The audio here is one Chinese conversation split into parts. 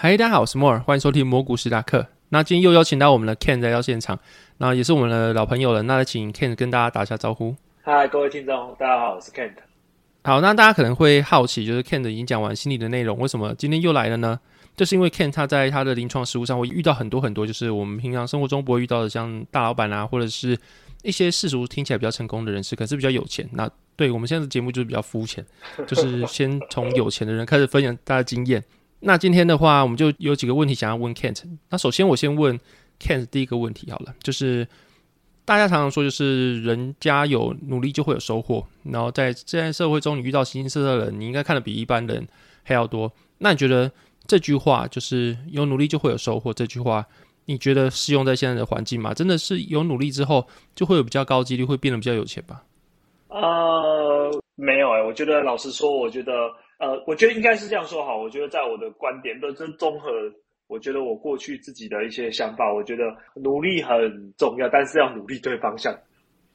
嗨，大家好，我是莫尔，欢迎收听蘑菇史达克。那今天又邀请到我们的 Ken 来到现场，那也是我们的老朋友了。那请 Ken 跟大家打一下招呼。嗨，各位听众，大家好，我是 Ken。好，那大家可能会好奇，就是 Ken 已经讲完心理的内容，为什么今天又来了呢？就是因为 Ken 他在他的临床实务上会遇到很多很多，就是我们平常生活中不会遇到的，像大老板啊，或者是一些世俗听起来比较成功的人士，可是比较有钱。那对我们现在的节目就是比较肤浅，就是先从有钱的人开始分享大家经验。那今天的话，我们就有几个问题想要问 Kent。那首先我先问 Kent 第一个问题好了，就是大家常常说，就是人家有努力就会有收获。然后在现在社会中，你遇到形形色色的人，你应该看的比一般人还要多。那你觉得这句话就是有努力就会有收获？这句话你觉得适用在现在的环境吗？真的是有努力之后就会有比较高几率会变得比较有钱吧？呃，没有哎，我觉得老实说，我觉得。呃，我觉得应该是这样说哈。我觉得在我的观点，都是综合，我觉得我过去自己的一些想法，我觉得努力很重要，但是要努力对方向，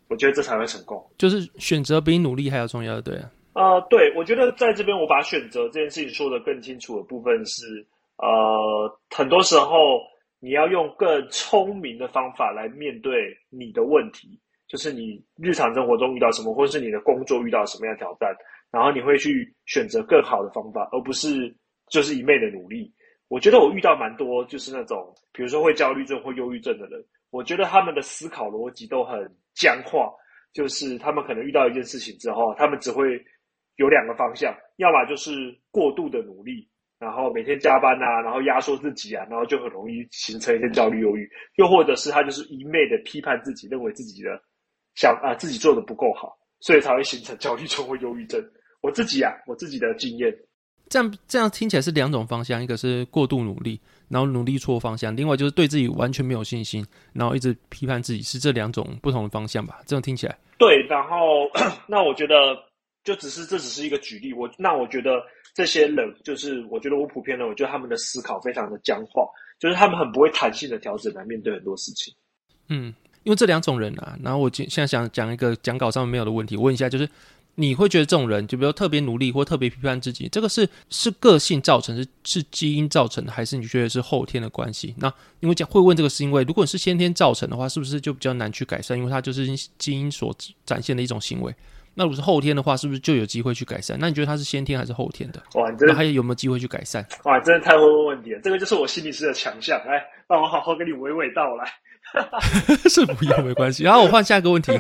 我觉得这才会成功。就是选择比努力还要重要，对啊。啊，对，我觉得在这边我把选择这件事情说的更清楚的部分是，呃，很多时候你要用更聪明的方法来面对你的问题，就是你日常生活中遇到什么，或是你的工作遇到什么样的挑战。然后你会去选择更好的方法，而不是就是一昧的努力。我觉得我遇到蛮多就是那种，比如说会焦虑症或忧郁症的人，我觉得他们的思考逻辑都很僵化，就是他们可能遇到一件事情之后，他们只会有两个方向，要么就是过度的努力，然后每天加班啊，然后压缩自己啊，然后就很容易形成一些焦虑忧郁；又或者是他就是一昧的批判自己，认为自己的想啊自己做的不够好，所以才会形成焦虑症或忧郁症。我自己啊，我自己的经验，这样这样听起来是两种方向，一个是过度努力，然后努力错方向；，另外就是对自己完全没有信心，然后一直批判自己，是这两种不同的方向吧？这样听起来，对。然后，那我觉得就只是这只是一个举例。我那我觉得这些人，就是我觉得我普遍的，我觉得他们的思考非常的僵化，就是他们很不会弹性的调整来面对很多事情。嗯，因为这两种人啊，然后我现现在想讲一个讲稿上面没有的问题，问一下就是。你会觉得这种人，就比如特别努力或特别批判自己，这个是是个性造成，是是基因造成的，还是你觉得是后天的关系？那因为讲会问这个，是因为如果你是先天造成的话，是不是就比较难去改善？因为它就是基因所展现的一种行为。那如果是后天的话，是不是就有机会去改善？那你觉得它是先天还是后天的？哇，真的还有有没有机会去改善？哇，真的太会问问题了。这个就是我心理师的强项。来，让我好好跟你娓娓道来。是不要没关系。然后我换下一个问题。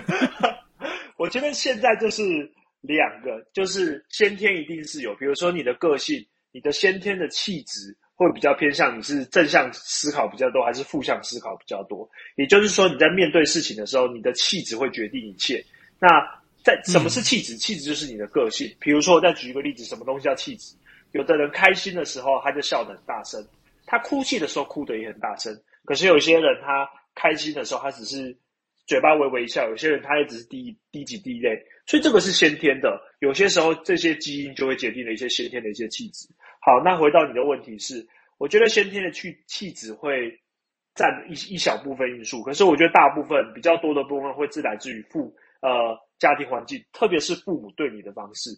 我觉得现在就是。两个就是先天一定是有，比如说你的个性，你的先天的气质会比较偏向你是正向思考比较多，还是负向思考比较多？也就是说你在面对事情的时候，你的气质会决定一切。那在什么是气质？气质就是你的个性。比如说，我再举一个例子，什么东西叫气质？有的人开心的时候他就笑得很大声，他哭泣的时候哭得也很大声。可是有些人他开心的时候他只是嘴巴微微一笑，有些人他也只是滴滴几滴泪。所以这个是先天的，有些时候这些基因就会决定了一些先天的一些气质。好，那回到你的问题是，我觉得先天的气气质会占一一小部分因素，可是我觉得大部分比较多的部分会自来自于父呃家庭环境，特别是父母对你的方式。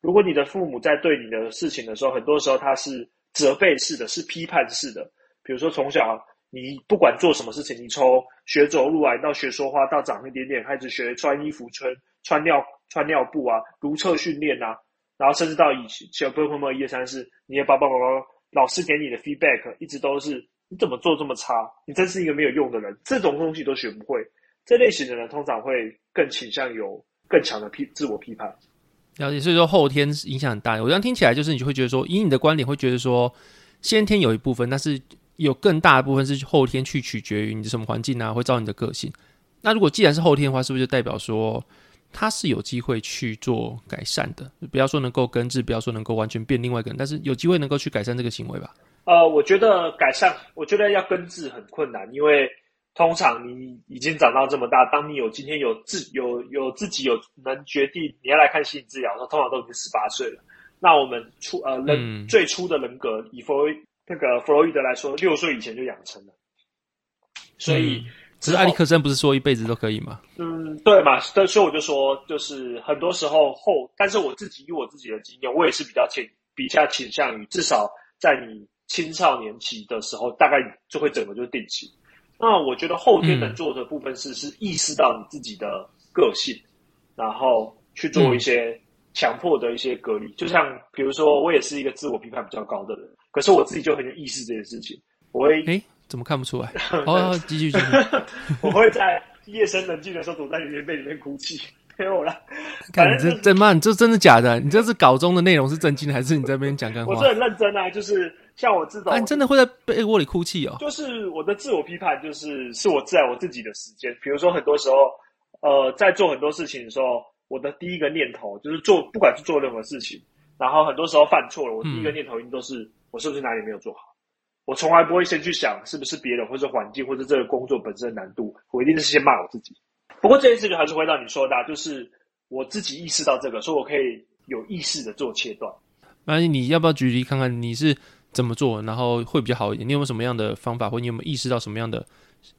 如果你的父母在对你的事情的时候，很多时候他是责备式的，是批判式的。比如说从小你不管做什么事情，你从学走路啊，到学说话，到长一点点开始学穿衣服穿。穿尿穿尿布啊，如厕训练啊，然后甚至到以前小朋友们一二三四，你的爸爸妈妈老师给你的 feedback 一直都是你怎么做这么差？你真是一个没有用的人，这种东西都学不会。这类型的人通常会更倾向有更强的批自我批判。了解，所以说后天影响很大。我这样听起来就是，你就会觉得说，以你的观点会觉得说，先天有一部分，但是有更大的部分是后天去取决于你的什么环境啊，会造你的个性。那如果既然是后天的话，是不是就代表说？他是有机会去做改善的，不要说能够根治，不要说能够完全变另外一个人，但是有机会能够去改善这个行为吧。呃，我觉得改善，我觉得要根治很困难，因为通常你已经长到这么大，当你有今天有自有有自己有能决定你要来看心理治疗的时候，通常都已经十八岁了。那我们初呃人、嗯最初的人格，以弗那个弗洛伊德来说，六岁以前就养成了，所以。嗯只是艾利克森不是说一辈子都可以吗？嗯，对嘛，所以我就说，就是很多时候后，但是我自己以我自己的经验，我也是比较倾比较倾向于，至少在你青少年期的时候，大概就会整个就定型。那我觉得后天能做的部分是、是意识到你自己的个性，然后去做一些强迫的一些隔离。就像比如说，我也是一个自我批判比较高的人，可是我自己就很有意识这件事情，我会，怎么看不出来？哦，继续继续，我会在夜深人静的时候躲在棉被里面哭泣，没有啦。看你这这妈，你这真的假的？你这是稿中的内容是正经，还是你在那边讲干话我是？很认真啊，就是像我这种，啊，你真的会在被窝里哭泣哦？就是我的自我批判，就是是我在我自己的时间。比如说，很多时候，呃，在做很多事情的时候，我的第一个念头就是做，不管是做任何事情，然后很多时候犯错了，我第一个念头一定都是、我是不是哪里没有做好。我从来不会先去想是不是别人，或者环境，或者这个工作本身的难度，我一定是先骂我自己。不过这件事情还是会让你说的、啊，就是我自己意识到这个，所以我可以有意识的做切断。那你要不要举例看看你是怎么做，然后会比较好一点？你有没有什么样的方法，或你有没有意识到什么样的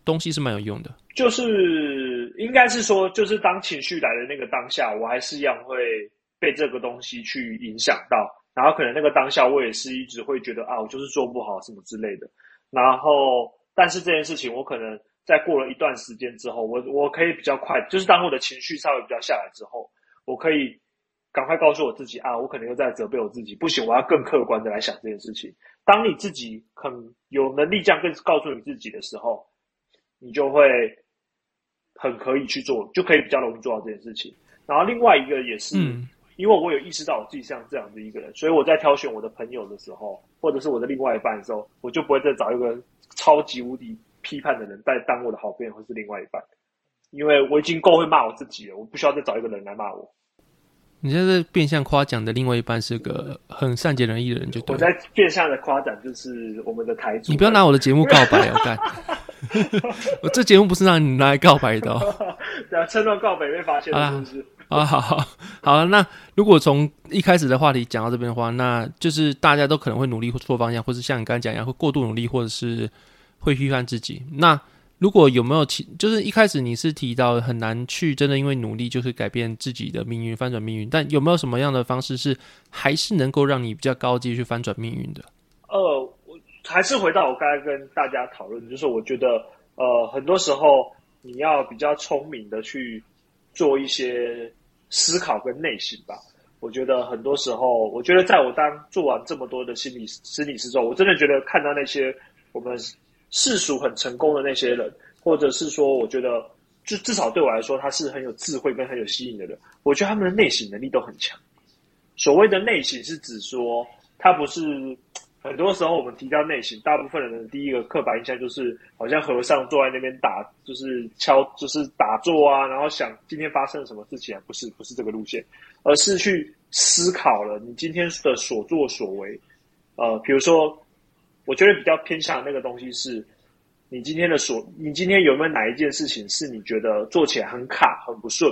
东西是蛮有用的？就是应该是说，就是当情绪来的那个当下，我还是一样会被这个东西去影响到，然后可能那个当下我也是一直会觉得啊，我就是做不好什么之类的。然后，但是这件事情我可能在过了一段时间之后，我我可以比较快，就是当我的情绪稍微比较下来之后，我可以赶快告诉我自己啊，我可能又在责备我自己，不行，我要更客观的来想这件事情。当你自己很有能力这样更告诉你自己的时候，你就会很可以去做，就可以比较容易做到这件事情。然后另外一个也是，因为我有意识到我自己像这样的一个人，所以我在挑选我的朋友的时候，或者是我的另外一半的时候，我就不会再找一个超级无敌批判的人再当我的好朋友或是另外一半，因为我已经够会骂我自己了，我不需要再找一个人来骂我。你现在是变相夸奖的另外一半是个很善解人意的人，就对我了。在变相的夸奖，就是我们的台主。你不要拿我的节目告白哦，干！我这节目不是让你拿来告白的哦。对啊，趁乱告白被发现了，是不是？啊，好好好，那如果从一开始的话题讲到这边的话，那就是大家都可能会努力错方向，或是像你刚才讲一样，会过度努力，或者是会批判自己。那如果有没有其，就是一开始你是提到很难去真的因为努力就是改变自己的命运、翻转命运，但有没有什么样的方式是还是能够让你比较高阶去翻转命运的？呃，我还是回到我刚才跟大家讨论，就是我觉得，呃，很多时候你要比较聪明的去做一些思考跟内心吧。我觉得很多时候，我觉得在我当做完这么多的心理心理师之后，我真的觉得看到那些我们世俗很成功的那些人，或者是说，我觉得就至少对我来说，他是很有智慧跟很有吸引的人，我觉得他们的内省能力都很强。所谓的内省是指说，他不是很多时候我们提到内省，大部分人的第一个刻板印象就是好像和尚坐在那边打，就是敲，就是打坐啊，然后想今天发生了什么事情啊？不是，不是这个路线，而是去思考了你今天的所作所为。呃，比如说，我觉得比较偏向的那个东西是，你今天的所，你今天有没有哪一件事情是你觉得做起来很卡、很不顺，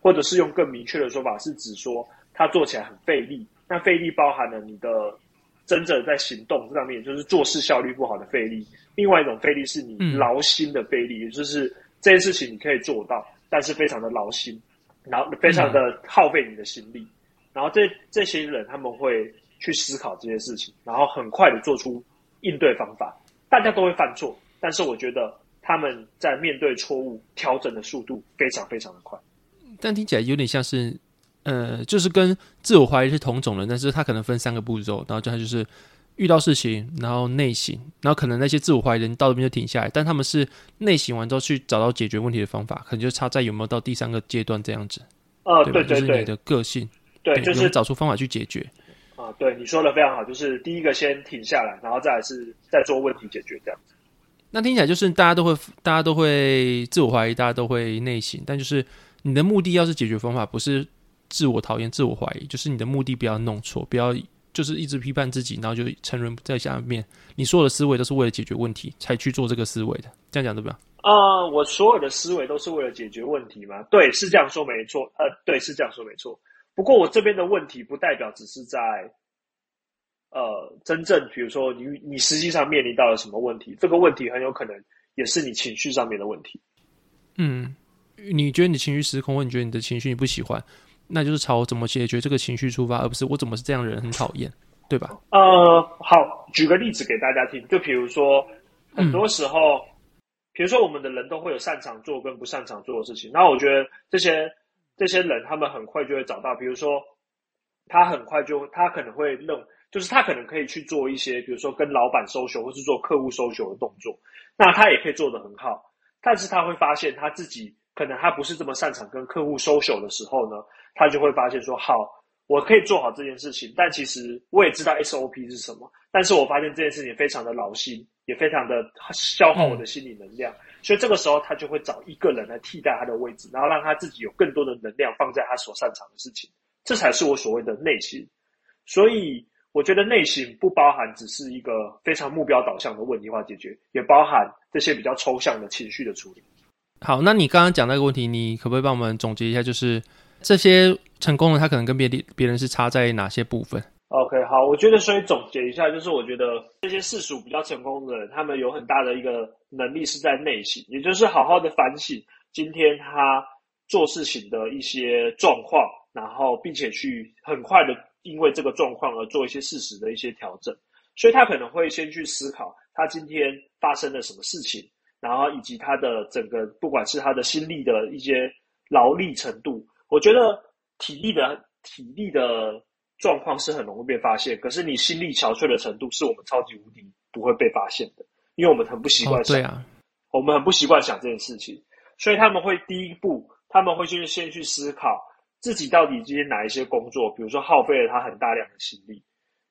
或者是用更明确的说法是指说它做起来很费力？那费力包含了你的真正在行动上面，就是做事效率不好的费力；另外一种费力是你嗯劳心的费力，也就是这件事情你可以做到，但是非常的劳心，然后非常的耗费你的心力。然后这这些人他们会去思考这些事情，然后很快的做出应对方法。大家都会犯错，但是我觉得他们在面对错误调整的速度非常非常的快。但听起来有点像是，呃，就是跟自我怀疑是同种的，但是它可能分三个步骤，然后就它就是遇到事情，然后内省，然后可能那些自我怀疑的人到这边就停下来，但他们是内省完之后去找到解决问题的方法，可能就差在有没有到第三个阶段这样子，呃，对？对对对就是你的个性，对，就是找出方法去解决。啊，对你说的非常好，就是第一个先停下来，然后再来是再做问题解决这样子。那听起来就是大家都会，大家都会自我怀疑，大家都会内省，但就是你的目的要是解决方法，不是自我讨厌、自我怀疑，就是你的目的不要弄错，不要就是一直批判自己，然后就沉沦在下面。你所有的思维都是为了解决问题才去做这个思维的，这样讲对不对？呃，我所有的思维都是为了解决问题吗？对，是这样说没错。呃，对，是这样说没错。不过我这边的问题不代表只是在，呃，真正比如说你你实际上面临到了什么问题，这个问题很有可能也是你情绪上面的问题。嗯，你觉得你情绪失控，或你觉得你的情绪你不喜欢，那就是朝怎么解决这个情绪出发，而不是我怎么是这样的人很讨厌，对吧？呃，好，举个例子给大家听，就比如说很多时候。比如说，我们的人都会有擅长做跟不擅长做的事情。那我觉得这些这些人，他们很快就会找到。比如说，他很快就他可能会认，就是他可能可以去做一些，比如说跟老板收球或是做客户收球的动作。那他也可以做得很好，但是他会发现他自己可能他不是这么擅长跟客户收修的时候呢，他就会发现说：好，我可以做好这件事情，但其实我也知道 SOP 是什么，但是我发现这件事情非常的劳心。也非常的消耗我的心理能量，所以这个时候他就会找一个人来替代他的位置，然后让他自己有更多的能量放在他所擅长的事情，这才是我所谓的内心。所以我觉得内心不包含只是一个非常目标导向的问题化解决，也包含这些比较抽象的情绪的处理。好，那你刚刚讲那个问题，你可不可以帮我们总结一下？就是这些成功的他可能跟别的别人是差在哪些部分？OK，好，我觉得所以总结一下，就是我觉得这些世俗比较成功的人，他们有很大的一个能力是在内心，也就是好好的反省今天他做事情的一些状况，然后并且去很快的因为这个状况而做一些事实的一些调整。所以他可能会先去思考他今天发生了什么事情，然后以及他的整个不管是他的心力的一些劳力程度，我觉得体力的体力的。状况是很容易被发现，可是你心力憔悴的程度是我们超级无敌不会被发现的，因为我们很不习惯想，我们很不习惯想这件事情，所以他们会第一步，他们会去先去思考自己到底今天哪一些工作，比如说耗费了他很大量的心力，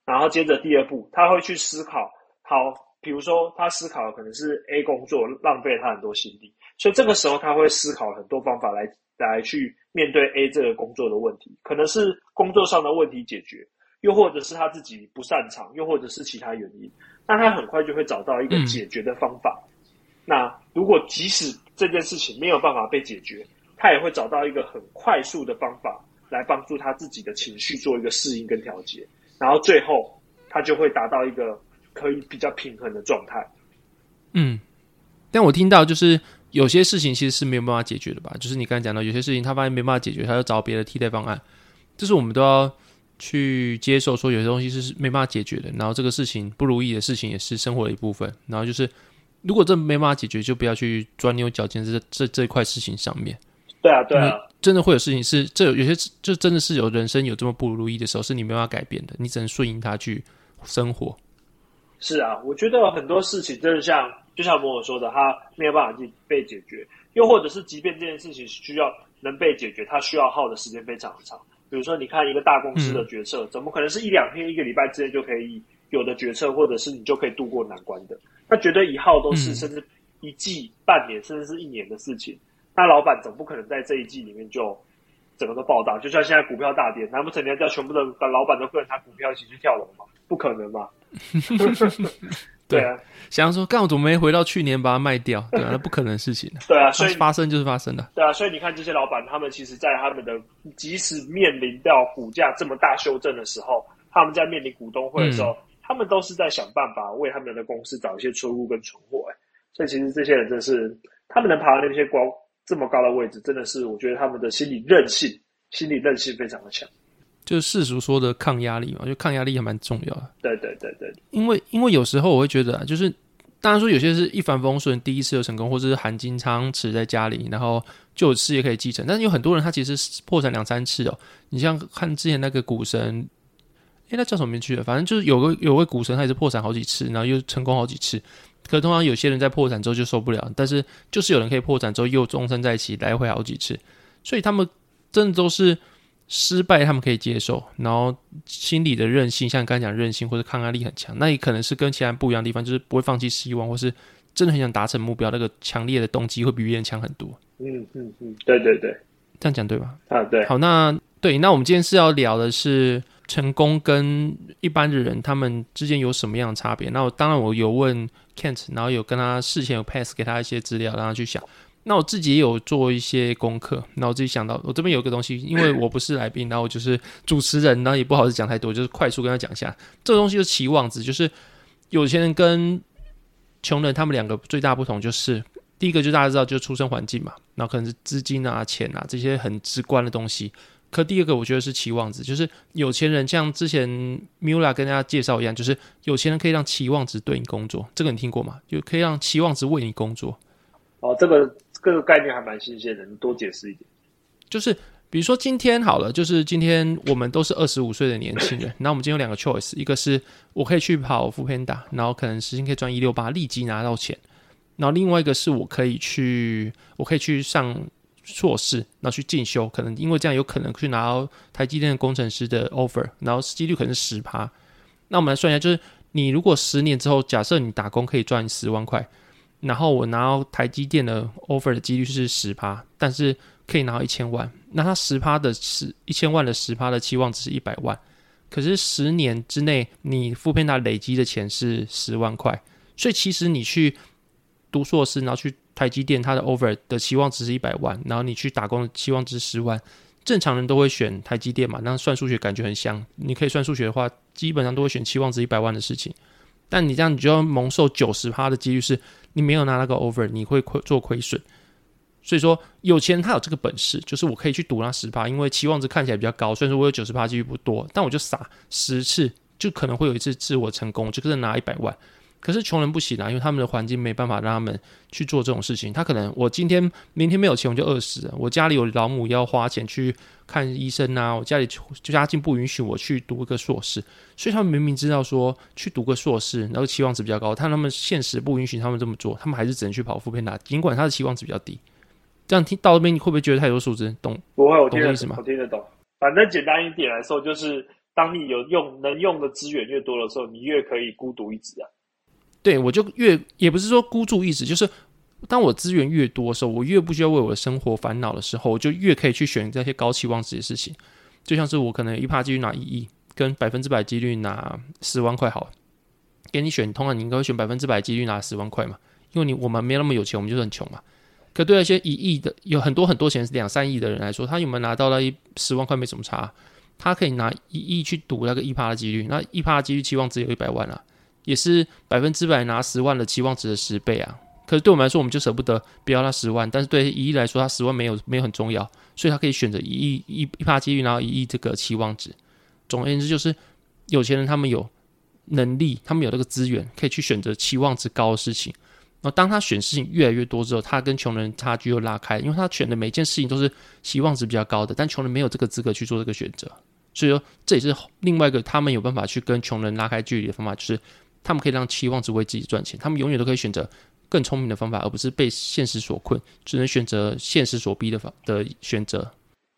然后接着第二步，他会去思考，好，比如说他思考的可能是 A 工作浪费了他很多心力，所以这个时候他会思考很多方法来。来去面对 A 这个工作的问题，可能是工作上的问题解决，又或者是他自己不擅长，又或者是其他原因，那他很快就会找到一个解决的方法。那如果即使这件事情没有办法被解决，他也会找到一个很快速的方法来帮助他自己的情绪做一个适应跟调节，然后最后他就会达到一个可以比较平衡的状态。嗯，但我听到就是。有些事情其实是没有办法解决的吧，就是你刚才讲到，有些事情他发现没办法解决，他就找别的替代方案，这是我们都要去接受，说有些东西是没办法解决的。然后这个事情不如意的事情也是生活的一部分。然后就是如果这没办法解决，就不要去钻牛角尖这这这一块事情上面。对啊，对啊，真的会有事情是这有些就真的是有人生有这么不如意的时候，是你没办法改变的，你只能顺应它去生活。是啊，我觉得很多事情真的像。就像某某说的，他没有办法去被解决，又或者是，即便这件事情需要能被解决，他需要耗的时间非常长。比如说，你看一个大公司的决策，怎么可能是一两天、一个礼拜之内就可以有的决策，或者是你就可以度过难关的？那绝对一耗都是甚至一季、半年，甚至是一年的事情。那老板总不可能在这一季里面就整个都爆炸。就像现在股票大跌，难不成你要叫全部的老板都跟着他股票一起去跳楼吗？不可能嘛！对啊，想要说，干我怎么没回到去年把它卖掉？对啊，那不可能的事情。对啊，所以发生就是发生的。对啊，所以你看这些老板，他们其实，在他们的即使面临到股价这么大修正的时候，他们在面临股东会的时候，他们都是在想办法为他们的公司找一些出路跟存货。哎，所以其实这些人真是，他们能爬到那些高这么高的位置，真的是我觉得他们的心理韧性，心理韧性非常的强。就是世俗说的抗压力嘛，就抗压力还蛮重要的。对对对对，因为因为有时候我会觉得，啊就是当然说有些是一帆风顺，第一次就成功，或者是含金汤匙在家里，然后就有事业可以继承。但是有很多人他其实破产两三次哦。你像看之前那个股神，诶，那叫什么名去了？反正就是有个有位股神，他也是破产好几次，然后又成功好几次。可通常有些人在破产之后就受不了，但是就是有人可以破产之后又终身在一起，来回好几次。所以他们真的都是。失败他们可以接受，然后心理的韧性，像刚才讲韧性或者抗压力很强，那也可能是跟其他人不一样的地方，就是不会放弃希望，或是真的很想达成目标，那个强烈的动机会比别人强很多。嗯嗯嗯，对对对，这样讲对吧？啊对。好，那对，那我们今天是要聊的是成功跟一般的人他们之间有什么样的差别？那我当然我有问 Kent，然后有跟他事前有 pass 给他一些资料，让他去想。那我自己也有做一些功课，那我自己想到，我这边有个东西，因为我不是来宾，然后我就是主持人，然后也不好意思讲太多，就是快速跟他讲一下，这个东西就是期望值，就是有钱人跟穷人他们两个最大不同就是，第一个就大家知道就是出生环境嘛，那可能是资金啊、钱啊这些很直观的东西。可第二个我觉得是期望值，就是有钱人像之前 Mula 跟大家介绍一样，就是有钱人可以让期望值对你工作，这个你听过吗？就可以让期望值为你工作。哦，这个。这个概念还蛮新鲜的，你多解释一点。就是比如说今天好了，就是今天我们都是二十五岁的年轻人，那我们今天有两个 choice，一个是我可以去跑副片打，然后可能时薪可以赚一六八，立即拿到钱；然后另外一个是我可以去，我可以去上硕士，然后去进修，可能因为这样有可能去拿到台积电工程师的 offer，然后几率可能是十趴。那我们来算一下，就是你如果十年之后，假设你打工可以赚十万块。然后我拿到台积电的 offer 的几率是十趴，但是可以拿到一千万。那他十趴的十一千万的十趴的期望值是一百万，可是十年之内你复片他累积的钱是十万块，所以其实你去读硕士，然后去台积电，它的 offer 的期望值是一百万，然后你去打工的期望值十万，正常人都会选台积电嘛？那算数学感觉很香，你可以算数学的话，基本上都会选期望值一百万的事情。但你这样，你就要蒙受九十趴的几率，是你没有拿那个 over，你会亏做亏损。所以说，有钱人他有这个本事，就是我可以去赌那十趴，因为期望值看起来比较高。虽然说我有九十趴几率不多，但我就撒十次，就可能会有一次自我成功，就可能拿一百万。可是穷人不行啊，因为他们的环境没办法让他们去做这种事情。他可能我今天明天没有钱，我就饿死了。我家里有老母要花钱去看医生啊，我家里就家境不允许我去读一个硕士。所以他们明明知道说去读个硕士，然后期望值比较高，但他们现实不允许他们这么做，他们还是只能去跑副片打，尽管他的期望值比较低。这样听到这边，你会不会觉得太多数字？懂？不会，我懂意思吗？我听得懂。反正简单一点来说，就是当你有用能用的资源越多的时候，你越可以孤独一掷啊。对，我就越也不是说孤注一掷，就是当我资源越多的时候，我越不需要为我的生活烦恼的时候，我就越可以去选这些高期望值的事情。就像是我可能一趴几率拿一亿，跟百分之百几率拿十万块，好，给你选，通常你应该会选百分之百几率拿十万块嘛，因为你我们没那么有钱，我们就是很穷嘛。可对那些一亿的，有很多很多钱，两三亿的人来说，他有没有拿到那一十万块没什么差，他可以拿一亿去赌那个一趴的几率，那一趴的几率期望值有一百万啊。也是百分之百拿十万的期望值的十倍啊！可是对我们来说，我们就舍不得不要他十万。但是对一亿来说，他十万没有没有很重要，所以他可以选择一亿一一趴几率，然后一亿这个期望值。总而言之，就是有钱人他们有能力，他们有这个资源，可以去选择期望值高的事情。然后当他选事情越来越多之后，他跟穷人差距又拉开，因为他选的每件事情都是期望值比较高的，但穷人没有这个资格去做这个选择。所以说，这也是另外一个他们有办法去跟穷人拉开距离的方法，就是。他们可以让期望值为自己赚钱，他们永远都可以选择更聪明的方法，而不是被现实所困，只能选择现实所逼的方的选择。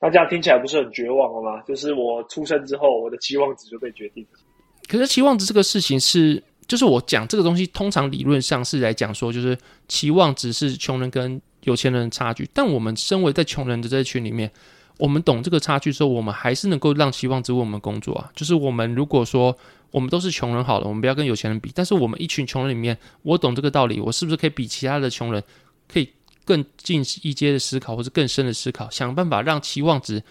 那这样听起来不是很绝望了吗？就是我出生之后，我的期望值就被决定了。可是期望值这个事情是，就是我讲这个东西，通常理论上是来讲说，就是期望值是穷人跟有钱人的差距。但我们身为在穷人的这群里面，我们懂这个差距之后，我们还是能够让期望值为我们工作啊。就是我们如果说。我们都是穷人，好了，我们不要跟有钱人比。但是我们一群穷人里面，我懂这个道理，我是不是可以比其他的穷人，可以更进一阶的思考，或者更深的思考，想办法让期望值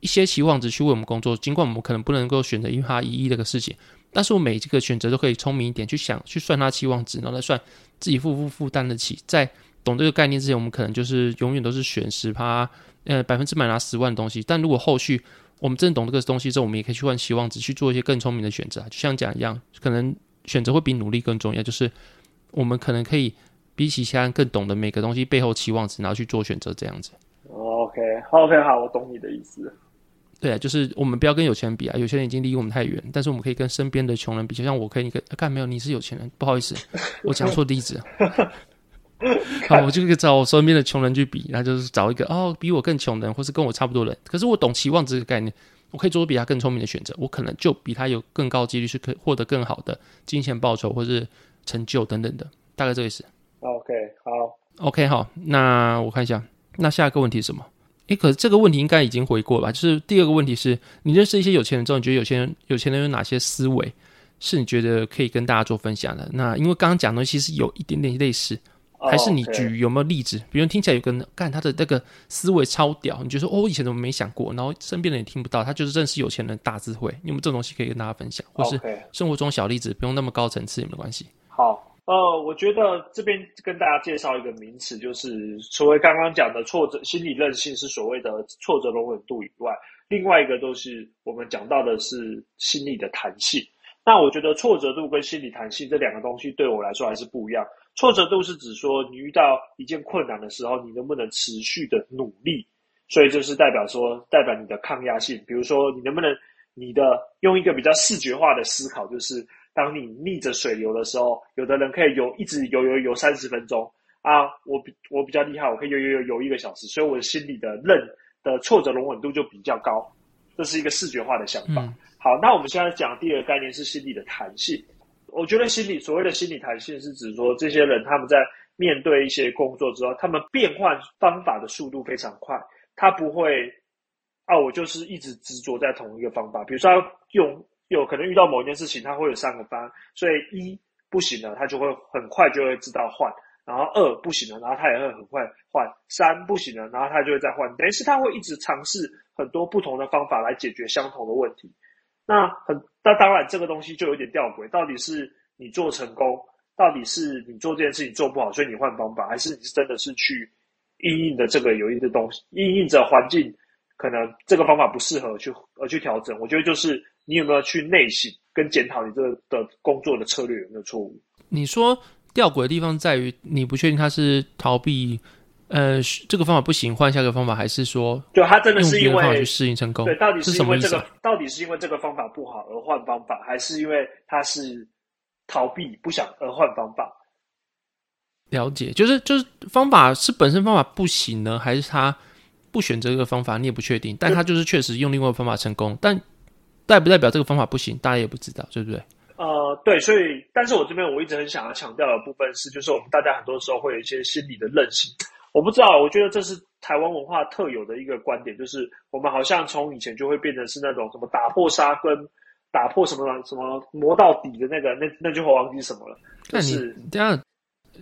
一些期望值去为我们工作。尽管我们可能不能够选择一花一亿这个事情，但是我每一个选择都可以聪明一点，去想去算它期望值，然后再算自己负不负担得起。在懂这个概念之前，我们可能就是永远都是选十趴，呃，百分之百拿十万的东西。但如果后续，我们真的懂这个东西之后，我们也可以去换期望值，去做一些更聪明的选择。就像讲一样，可能选择会比努力更重要。就是我们可能可以比起其他人更懂得每个东西背后期望值，然后去做选择这样子。OK，OK，好，我懂你的意思。对啊，就是我们不要跟有钱人比啊，有钱人已经离我们太远，但是我们可以跟身边的穷人比。就像我可以，你跟看没有，你是有钱人，不好意思，我讲错例子。好，我就可以找我身边的穷人去比，然后就是找一个哦，比我更穷的人，或是跟我差不多的人。可是我懂期望这个概念，我可以做出比他更聪明的选择，我可能就比他有更高几率是可获得更好的金钱报酬或是成就等等的，大概这个意思。OK，好，OK，好，那我看一下，那下一个问题是什么？诶，可是这个问题应该已经回过了吧？就是第二个问题是你认识一些有钱人之后，你觉得有钱人有钱人有哪些思维是你觉得可以跟大家做分享的？那因为刚刚讲的其实有一点点类似，还是你举有没有例子？比如听起来有个人干他的那个思维超屌，你就说哦，我以前怎么没想过？然后身边的人也听不到，他就是认识有钱人大智慧。你有没有这种东西可以跟大家分享？或是生活中小例子，不用那么高层次也没关系。好，呃，我觉得这边跟大家介绍一个名词，就是除了刚刚讲的挫折心理韧性是所谓的挫折容忍度以外，另外一个都是我们讲到的是心理的弹性。那我觉得挫折度跟心理弹性这两个东西对我来说还是不一样。挫折度是指说你遇到一件困难的时候，你能不能持续的努力，所以就是代表说代表你的抗压性。比如说你能不能你的用一个比较视觉化的思考，就是当你逆着水流的时候，有的人可以游一直游游游三十分钟啊，我比我比较厉害，我可以游游游游一个小时，所以我的心里的韧的挫折容忍度就比较高，这是一个视觉化的想法。嗯好，那我们现在讲第二个概念是心理的弹性。我觉得心理所谓的心理弹性是指说，这些人他们在面对一些工作之后，他们变换方法的速度非常快，他不会啊，我就是一直执着在同一个方法。比如说，他用有可能遇到某一件事情，他会有三个方案，所以一不行了，他就会很快就会知道换。然后二不行了，然后他也会很快换；三不行了，然后他就会再换。等于是他会一直尝试很多不同的方法来解决相同的问题。那很，那当然这个东西就有点吊诡，到底是你做成功，到底是你做这件事情做不好，所以你换方法，还是你是真的是去应应的这个有一个东西，应应着环境，可能这个方法不适合去而去调整。我觉得就是你有没有去内省跟检讨你这个的工作的策略有没有错误。你说吊诡的地方在于你不确定他是逃避，呃，这个方法不行，换下一个方法，还是说就他真的是因为去适应成功？对，到底是是因为这个到底是因为这个方法不好而换方法，还是因为他是逃避不想而换方法？了解，就是就是方法是本身方法不行呢，还是他不选择这个方法，你也不确定，但他就是确实用另外一个方法成功，但代不代表这个方法不行，大家也不知道，对不对？呃，对，所以，但是我这边我一直很想要强调的部分是，就是我们大家很多时候会有一些心理的韧性。我不知道，我觉得这是台湾文化特有的一个观点，就是我们好像从以前就会变成是那种什么打破沙根、打破什么什么磨到底的那个那那句话忘记什么了，就那你是这样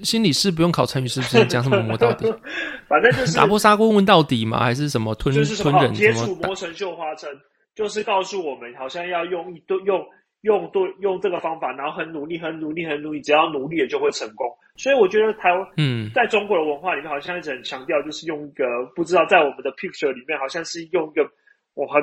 心理师不用考成语，是不是？讲什么磨到底？反正就是打破砂锅问到底嘛？还是什么吞吞忍么铁杵什么打？磨成绣花针，就是告诉我们好像要用一对用用对用这个方法，然后很努力、很努力、很努力，只要努力了就会成功。所以我觉得台湾嗯，在中国的文化里面，好像一直很强调，就是用一个不知道在我们的 picture 里面，好像是用一个我很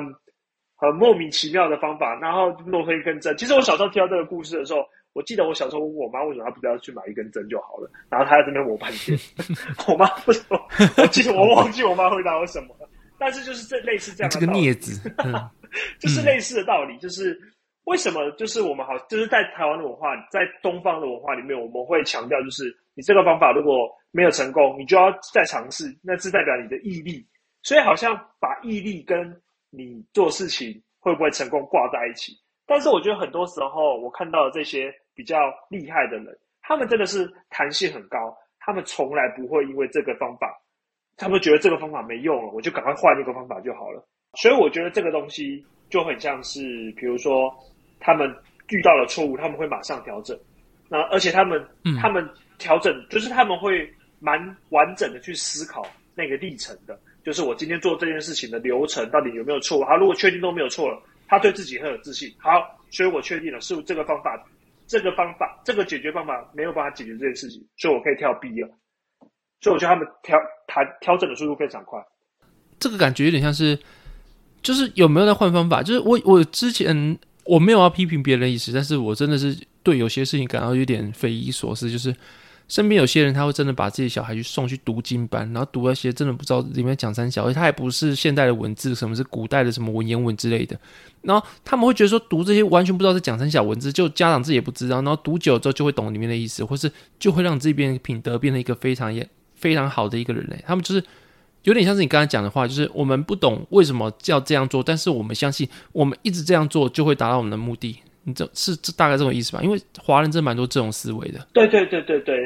很莫名其妙的方法，然后弄成一根针。其实我小时候听到这个故事的时候，我记得我小时候问我妈为什么她不知道去买一根针就好了，然后她在这边磨半天。我妈不什么，我记得我忘记我妈回答我什么了，但是就是这类似这样这个的道理 镊子，嗯，就是类似的道理，就是为什么就是我们好，就是在台湾的文化，在东方的文化里面，我们会强调，就是你这个方法如果没有成功，你就要再尝试，那是代表你的毅力。所以好像把毅力跟你做事情会不会成功挂在一起。但是我觉得很多时候，我看到的这些比较厉害的人，他们真的是弹性很高，他们从来不会因为这个方法，他们觉得这个方法没用了，我就赶快换一个方法就好了。所以我觉得这个东西就很像是，比如说他们遇到了错误，他们会马上调整。那而且他们，嗯他们调整就是他们会蛮完整的去思考那个历程的，就是我今天做这件事情的流程到底有没有错误。他，如果确定都没有错了，他对自己很有自信。好，所以我确定了是这个方法，这个方法，这个解决方法没有办法解决这件事情，所以我可以跳 B 了。所以我觉得他们调弹调整的速度非常快。这个感觉有点像是，就是有没有在换方法？就是我我之前我没有要批评别人的意思，但是我真的是对有些事情感到有点匪夷所思，就是身边有些人他会真的把自己小孩去送去读经班，然后读那些真的不知道里面讲三小，而且他还不是现代的文字，什么是古代的什么文言文之类的，然后他们会觉得说读这些完全不知道是讲三小文字，就家长自己也不知道，然后读久了之后就会懂里面的意思，或是就会让这边品德变得一个非常也非常好的一个人类，他们就是。有点像是你刚才讲的话，就是我们不懂为什么要这样做，但是我们相信，我们一直这样做就会达到我们的目的。你这是大概这种意思吧？因为华人真蛮多这种思维的。对对对对对，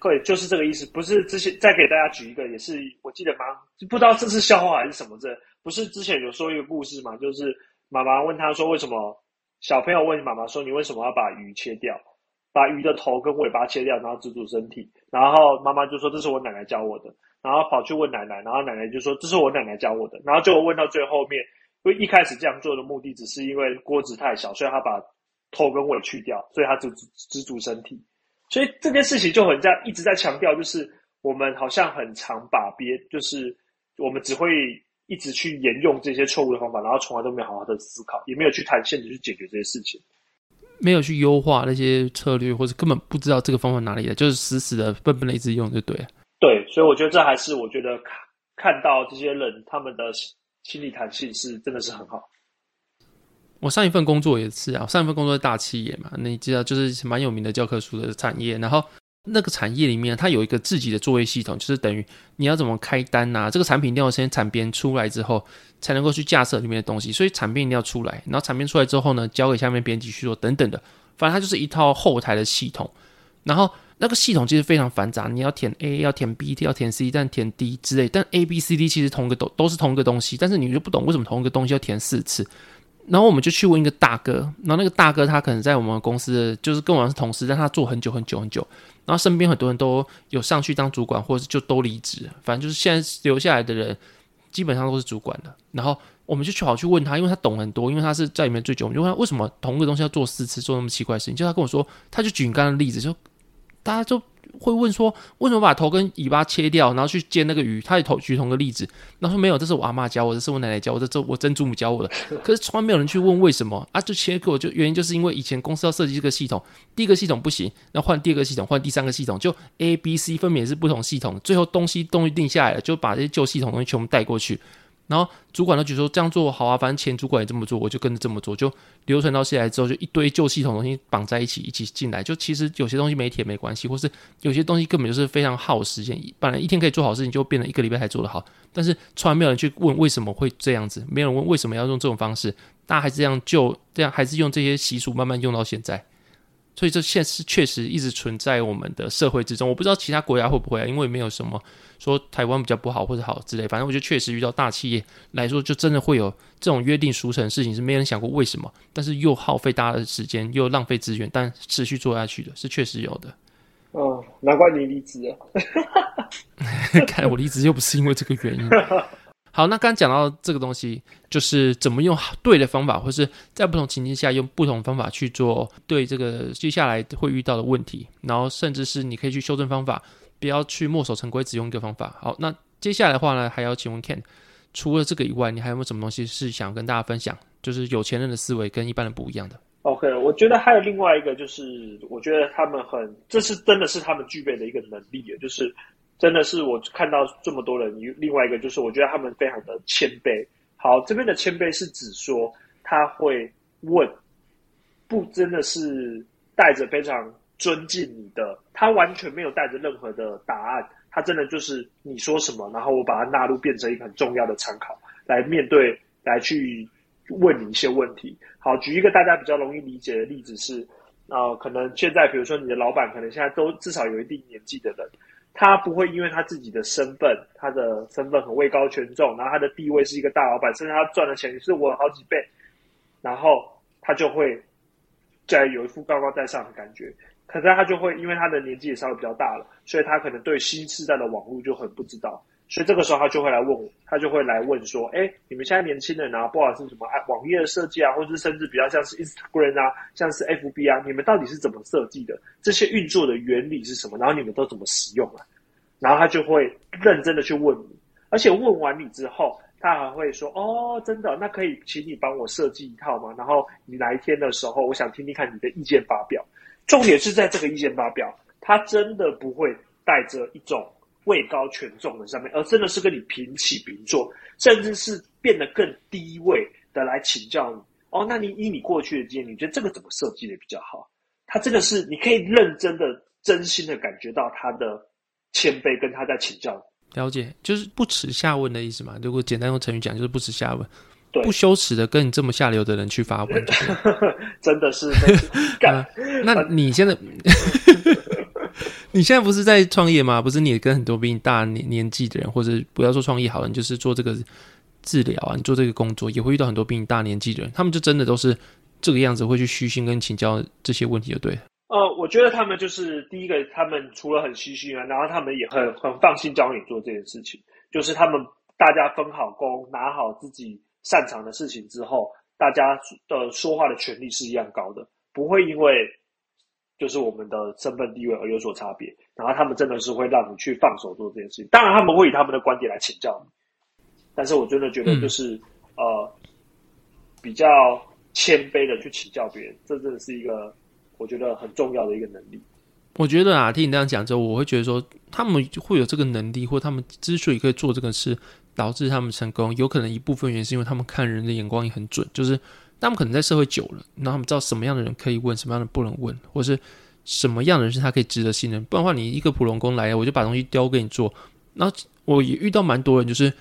对，就是这个意思。不是之前再给大家举一个，也是我记得吗？不知道这是笑话还是什么？这不是之前有说一个故事嘛？就是妈妈问他说，为什么小朋友问妈妈说，你为什么要把鱼切掉？把鱼的头跟尾巴切掉，然后煮煮身体。然后妈妈就说这是我奶奶教我的。然后跑去问奶奶，然后奶奶就说这是我奶奶教我的。然后就问到最后面，因为一开始这样做的目的只是因为锅子太小，所以他把。头跟尾去掉，所以他只只煮身体，所以这件事情就很在一直在强调，就是我们好像很常把别，就是我们只会一直去沿用这些错误的方法，然后从来都没有好好的思考，也没有去谈现实去解决这些事情，没有去优化那些策略，或者根本不知道这个方法哪里的，就是死死的笨笨的一直用就对了。对，所以我觉得这还是我觉得看看到这些人他们的心理弹性是真的是很好。我上一份工作也是啊，上一份工作是大企业嘛，你知道就是蛮有名的教科书的产业，然后那个产业里面它有一个自己的作业系统，就是等于你要怎么开单呐，这个产品一定要先产编出来之后，才能够去架设里面的东西，所以产品一定要出来，然后产品出来之后呢，交给下面编辑去做等等的，反正它就是一套后台的系统，然后那个系统其实非常繁杂，你要填 A 要填 B 要填 C 但填 D 之类，但 A B C D 其实同一个都都是同一个东西，但是你就不懂为什么同一个东西要填四次。然后我们就去问一个大哥，然后那个大哥他可能在我们公司就是跟我是同事，但他做很久很久很久，然后身边很多人都有上去当主管，或者是就都离职，反正就是现在留下来的人基本上都是主管的。然后我们就去好去问他，因为他懂很多，因为他是在里面最久，我们就问他为什么同一个东西要做四次，做那么奇怪的事情。就他跟我说，他就举刚刚的例子，就大家就。会问说为什么把头跟尾巴切掉，然后去煎那个鱼？他也头举同个例子，然后说没有，这是我阿妈教我，这是我奶奶教我，这这我曾祖母教我的。可是从来没有人去问为什么啊？就切给我就原因就是因为以前公司要设计这个系统，第一个系统不行，那换第二个系统，换第三个系统，就 A、B、C 分别是不同系统，最后东西东西定下来了，就把这些旧系统东西全部带过去。然后主管都觉得说这样做好啊，反正前主管也这么做，我就跟着这么做，就流传到现在之后，就一堆旧系统东西绑在一起，一起进来。就其实有些东西没填没关系，或是有些东西根本就是非常耗时间，本来一天可以做好事情，就变成一个礼拜才做得好。但是从来没有人去问为什么会这样子，没有人问为什么要用这种方式，大家还是这样就这样，还是用这些习俗慢慢用到现在。所以这现是确实一直存在我们的社会之中。我不知道其他国家会不会，啊因为没有什么说台湾比较不好或者好之类。反正我觉得确实遇到大企业来说，就真的会有这种约定俗成的事情，是没人想过为什么，但是又耗费大家的时间，又浪费资源，但持续做下去的是确实有的。哦，难怪你离职了。看我离职又不是因为这个 原因。好，那刚刚讲到这个东西，就是怎么用对的方法，或是在不同情境下用不同方法去做对这个接下来会遇到的问题，然后甚至是你可以去修正方法，不要去墨守成规，只用一个方法。好，那接下来的话呢，还要请问 Ken，除了这个以外，你还有没有什么东西是想跟大家分享？就是有钱人的思维跟一般人不一样的。OK，我觉得还有另外一个，就是我觉得他们很，这是真的是他们具备的一个能力，就是。真的是我看到这么多人，另外一个就是我觉得他们非常的谦卑。好，这边的谦卑是指说他会问，不真的是带着非常尊敬你的，他完全没有带着任何的答案，他真的就是你说什么，然后我把它纳入变成一个很重要的参考来面对，来去问你一些问题。好，举一个大家比较容易理解的例子是，呃，可能现在比如说你的老板，可能现在都至少有一定年纪的人。他不会因为他自己的身份，他的身份很位高权重，然后他的地位是一个大老板，甚至他赚的钱是我好几倍，然后他就会在有一副高高在上的感觉。可是他就会因为他的年纪也稍微比较大了，所以他可能对新时代的网络就很不知道。所以这个时候他就会来问我，他就会来问说：“哎，你们现在年轻人啊，不管是什么网页的设计啊，或者是甚至比较像是 Instagram 啊，像是 FB 啊，你们到底是怎么设计的？这些运作的原理是什么？然后你们都怎么使用啊？”然后他就会认真的去问你，而且问完你之后，他还会说：“哦，真的，那可以请你帮我设计一套吗？”然后你哪一天的时候，我想听听看你的意见发表。重点是在这个意见发表，他真的不会带着一种。位高权重的上面，而真的是跟你平起平坐，甚至是变得更低位的来请教你。哦，那你以你过去的经验，你觉得这个怎么设计的比较好？他真的是你可以认真的、真心的感觉到他的谦卑，跟他在请教。了解，就是不耻下问的意思嘛。如果简单用成语讲，就是不耻下问。对不羞耻的跟你这么下流的人去发问。真的是。那 你现在，你现在不是在创业吗？不是你也跟很多比你大年年纪的人，或者不要说创业好了，你就是做这个治疗啊，你做这个工作，也会遇到很多比你大年纪的人，他们就真的都是这个样子，会去虚心跟请教这些问题，就对了。呃，我觉得他们就是第一个，他们除了很虚心啊，然后他们也很很放心教你做这件事情，就是他们大家分好工，拿好自己擅长的事情之后，大家的说话的权利是一样高的，不会因为就是我们的身份地位而有所差别。然后他们真的是会让你去放手做这件事情，当然他们会以他们的观点来请教你，但是我真的觉得就是、呃比较谦卑的去请教别人，这真的是一个我觉得很重要的一个能力。我觉得啊，听你这样讲之后，我会觉得说，他们会有这个能力，或他们之所以可以做这个事，导致他们成功，有可能一部分原因是因为他们看人的眼光也很准，就是他们可能在社会久了，然后他们知道什么样的人可以问，什么样的不能问，或是什么样的人是他可以值得信任。不然的话，你一个普龙工来，我就把东西丢给你做，然后我也遇到蛮多人，就是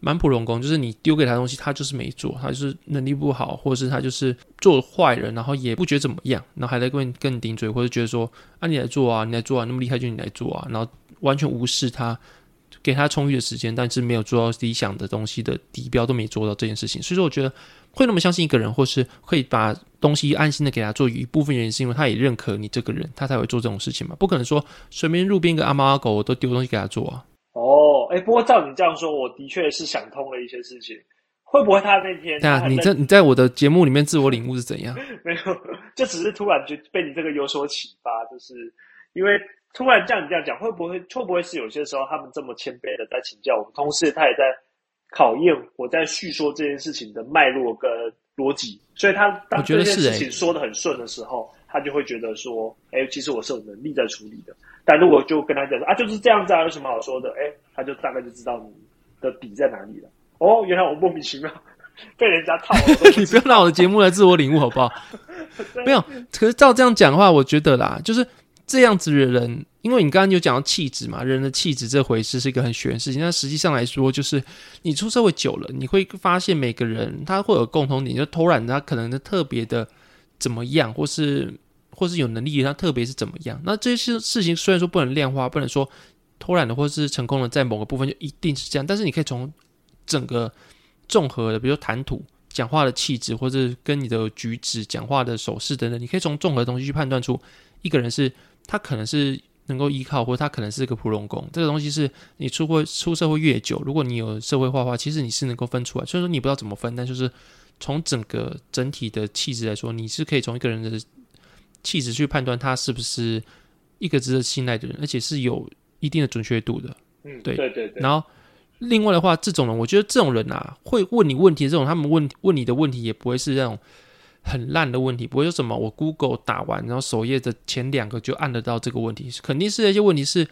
蛮普龙工，就是你丢给他东西，他就是没做，他就是能力不好，或者是他就是做坏人，然后也不觉得怎么样，然后还在跟你跟你顶嘴，或者觉得说啊你来做啊，你来做啊，那么厉害就你来做啊，然后完全无视他，给他充裕的时间，但是没有做到理想的东西的底标都没做到这件事情，所以说我觉得会那么相信一个人，或是会把东西安心的给他做，有一部分原因是因为他也认可你这个人，他才会做这种事情嘛，不可能说随便路边一个阿猫阿狗我都丢东西给他做啊。哦，哎，不过照你这样说，我的确是想通了一些事情。会不会他那天对啊，你在这你在我的节目里面自我领悟是怎样？没有，就只是突然就被你这个有所启发，就是因为突然这样你这样讲，会不会会不会是有些时候他们这么谦卑的在请教我们，同时他也在考验我在叙说这件事情的脉络跟逻辑，所以他当这件事情说的很顺的时候，他就会觉得说，哎，其实我是有能力在处理的。但如果就跟他讲说啊，就是这样子啊，有什么好说的？哎，他就大概就知道你的底在哪里了。哦，原来我莫名其妙 被人家套了，你不要拿我的节目来自我领悟好不好？没有，可是照这样讲的话，我觉得啦，就是这样子的人，因为你刚刚有讲到气质嘛，人的气质这回事是一个很玄的事情。但实际上来说，就是你出社会久了，你会发现每个人他会有共同点，就偷懒他可能特别的怎么样，或是或是有能力，他特别是怎么样。那这些事情虽然说不能量化，不能说偷懒的或是成功的在某个部分就一定是这样，但是你可以从整个综合的，比如说谈吐、讲话的气质，或者跟你的举止、讲话的手势等等，你可以从综合的东西去判断出一个人是他可能是能够依靠，或者他可能是个普龙工。这个东西是你出过出社会越久，如果你有社会化的话，其实你是能够分出来。虽然说你不知道怎么分，但就是从整个整体的气质来说，你是可以从一个人的气质去判断他是不是一个值得信赖的人，而且是有一定的准确度的。嗯，对对对对，然后另外的话，这种人，我觉得这种人啊，会问你问题，这种他们问问你的问题也不会是那种很烂的问题，不会说什么我 Google 打完，然后首页的前两个就按得到这个问题，肯定是那些问题是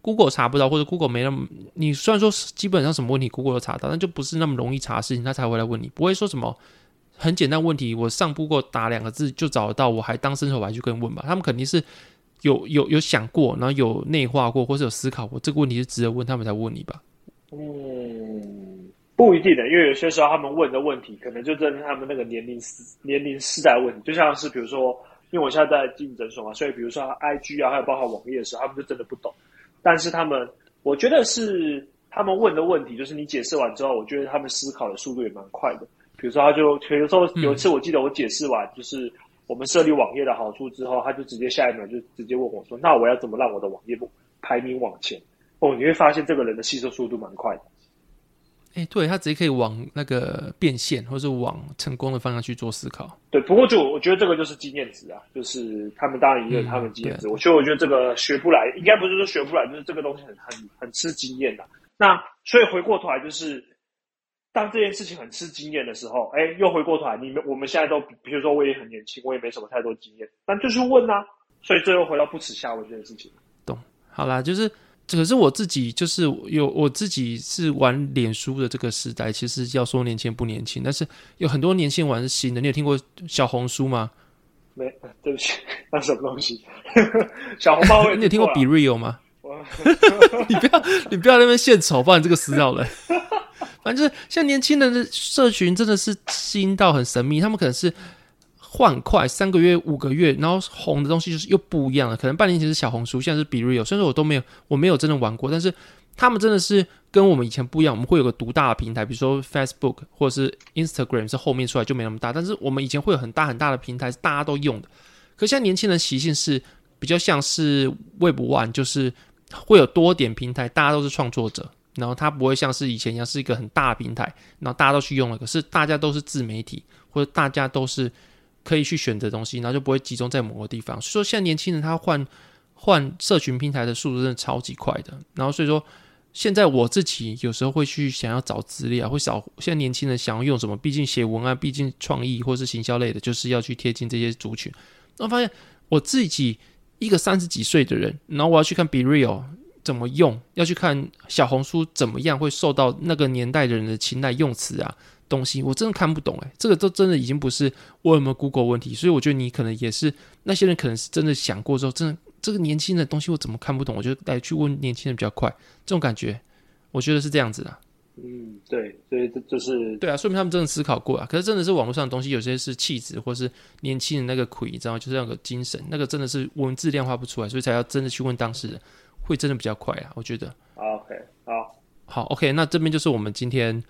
Google 查不到，或者 Google 没那么，你虽然说基本上什么问题 Google 都查到，但就不是那么容易查的事情，他才会来问你，不会说什么。很简单问题，我上 Google 打两个字就找得到，我还当伸手牌去跟问吧？他们肯定是有有有想过，然后有内化过，或是有思考过这个问题是值得问，他们才问你吧？嗯，不一定的，因为有些时候他们问的问题，可能就真的是他们那个年龄年龄世代问题，就像是比如说，因为我现在在进诊所嘛，所以比如说 IG 啊，还有包括网页的时候，他们就真的不懂。但是他们，我觉得是他们问的问题，就是你解释完之后，我觉得他们思考的速度也蛮快的。比如说，他就比如说有一次，我记得我解释完，就是我们设立网页的好处之后，他就直接下一秒就直接问我说：“那我要怎么让我的网页排名往前？”哦，你会发现这个人的吸收速度蛮快的。哎，对他直接可以往那个变现，或是往成功的方向去做思考。对，不过就我觉得这个就是经验值啊，就是他们当然也有他们经验值。我觉得我觉得这个学不来，应该不是说学不来，就是这个东西很很很吃经验的。那所以回过头来就是。当这件事情很吃经验的时候，哎，又回过头来，你们我们现在都，比如说我也很年轻，我也没什么太多经验，但就是问啊，所以最后回到不耻下问这件事情。懂，好啦，就是，可是我自己就是有我自己是玩脸书的这个时代，其实要说年轻不年轻，但是有很多年轻人玩是新的。你有听过小红书吗？没，对不起，那什么东西？小红包，你有听过 Be Real 吗？你不要，你不要那边献丑，不然这个死掉了。反正像年轻人的社群真的是新到很神秘，他们可能是换快三个月、五个月，然后红的东西就是又不一样了。可能半年前是小红书，现在是 b e r e a l 虽然说我都没有，我没有真的玩过，但是他们真的是跟我们以前不一样。我们会有个独大的平台，比如说 Facebook 或者是 Instagram 是后面出来就没那么大，但是我们以前会有很大很大的平台，是大家都用的。可现在年轻人习性是比较像是 Web One，就是会有多点平台，大家都是创作者。然后它不会像是以前一样是一个很大的平台，然后大家都去用了。可是大家都是自媒体，或者大家都是可以去选择东西，然后就不会集中在某个地方。所以说，现在年轻人他换换社群平台的速度真的超级快的。然后所以说，现在我自己有时候会去想要找资料，会找现在年轻人想要用什么。毕竟写文案，毕竟创意或是行销类的，就是要去贴近这些族群。然后发现我自己一个三十几岁的人，然后我要去看 Be Real。怎么用？要去看小红书怎么样会受到那个年代的人的青睐，用词啊东西，我真的看不懂诶，这个都真的已经不是我有没有 Google 问题，所以我觉得你可能也是那些人可能是真的想过之后，真的这个年轻的东西我怎么看不懂？我就来去问年轻人比较快，这种感觉，我觉得是这样子的。嗯，对，所以这就是对啊，说明他们真的思考过啊。可是真的是网络上的东西，有些是气质，或是年轻人那个魁，你知道吗？就是那个精神，那个真的是文字量化不出来，所以才要真的去问当事人。会真的比较快啊，我觉得。OK，好，好，OK，那这边就是我们今天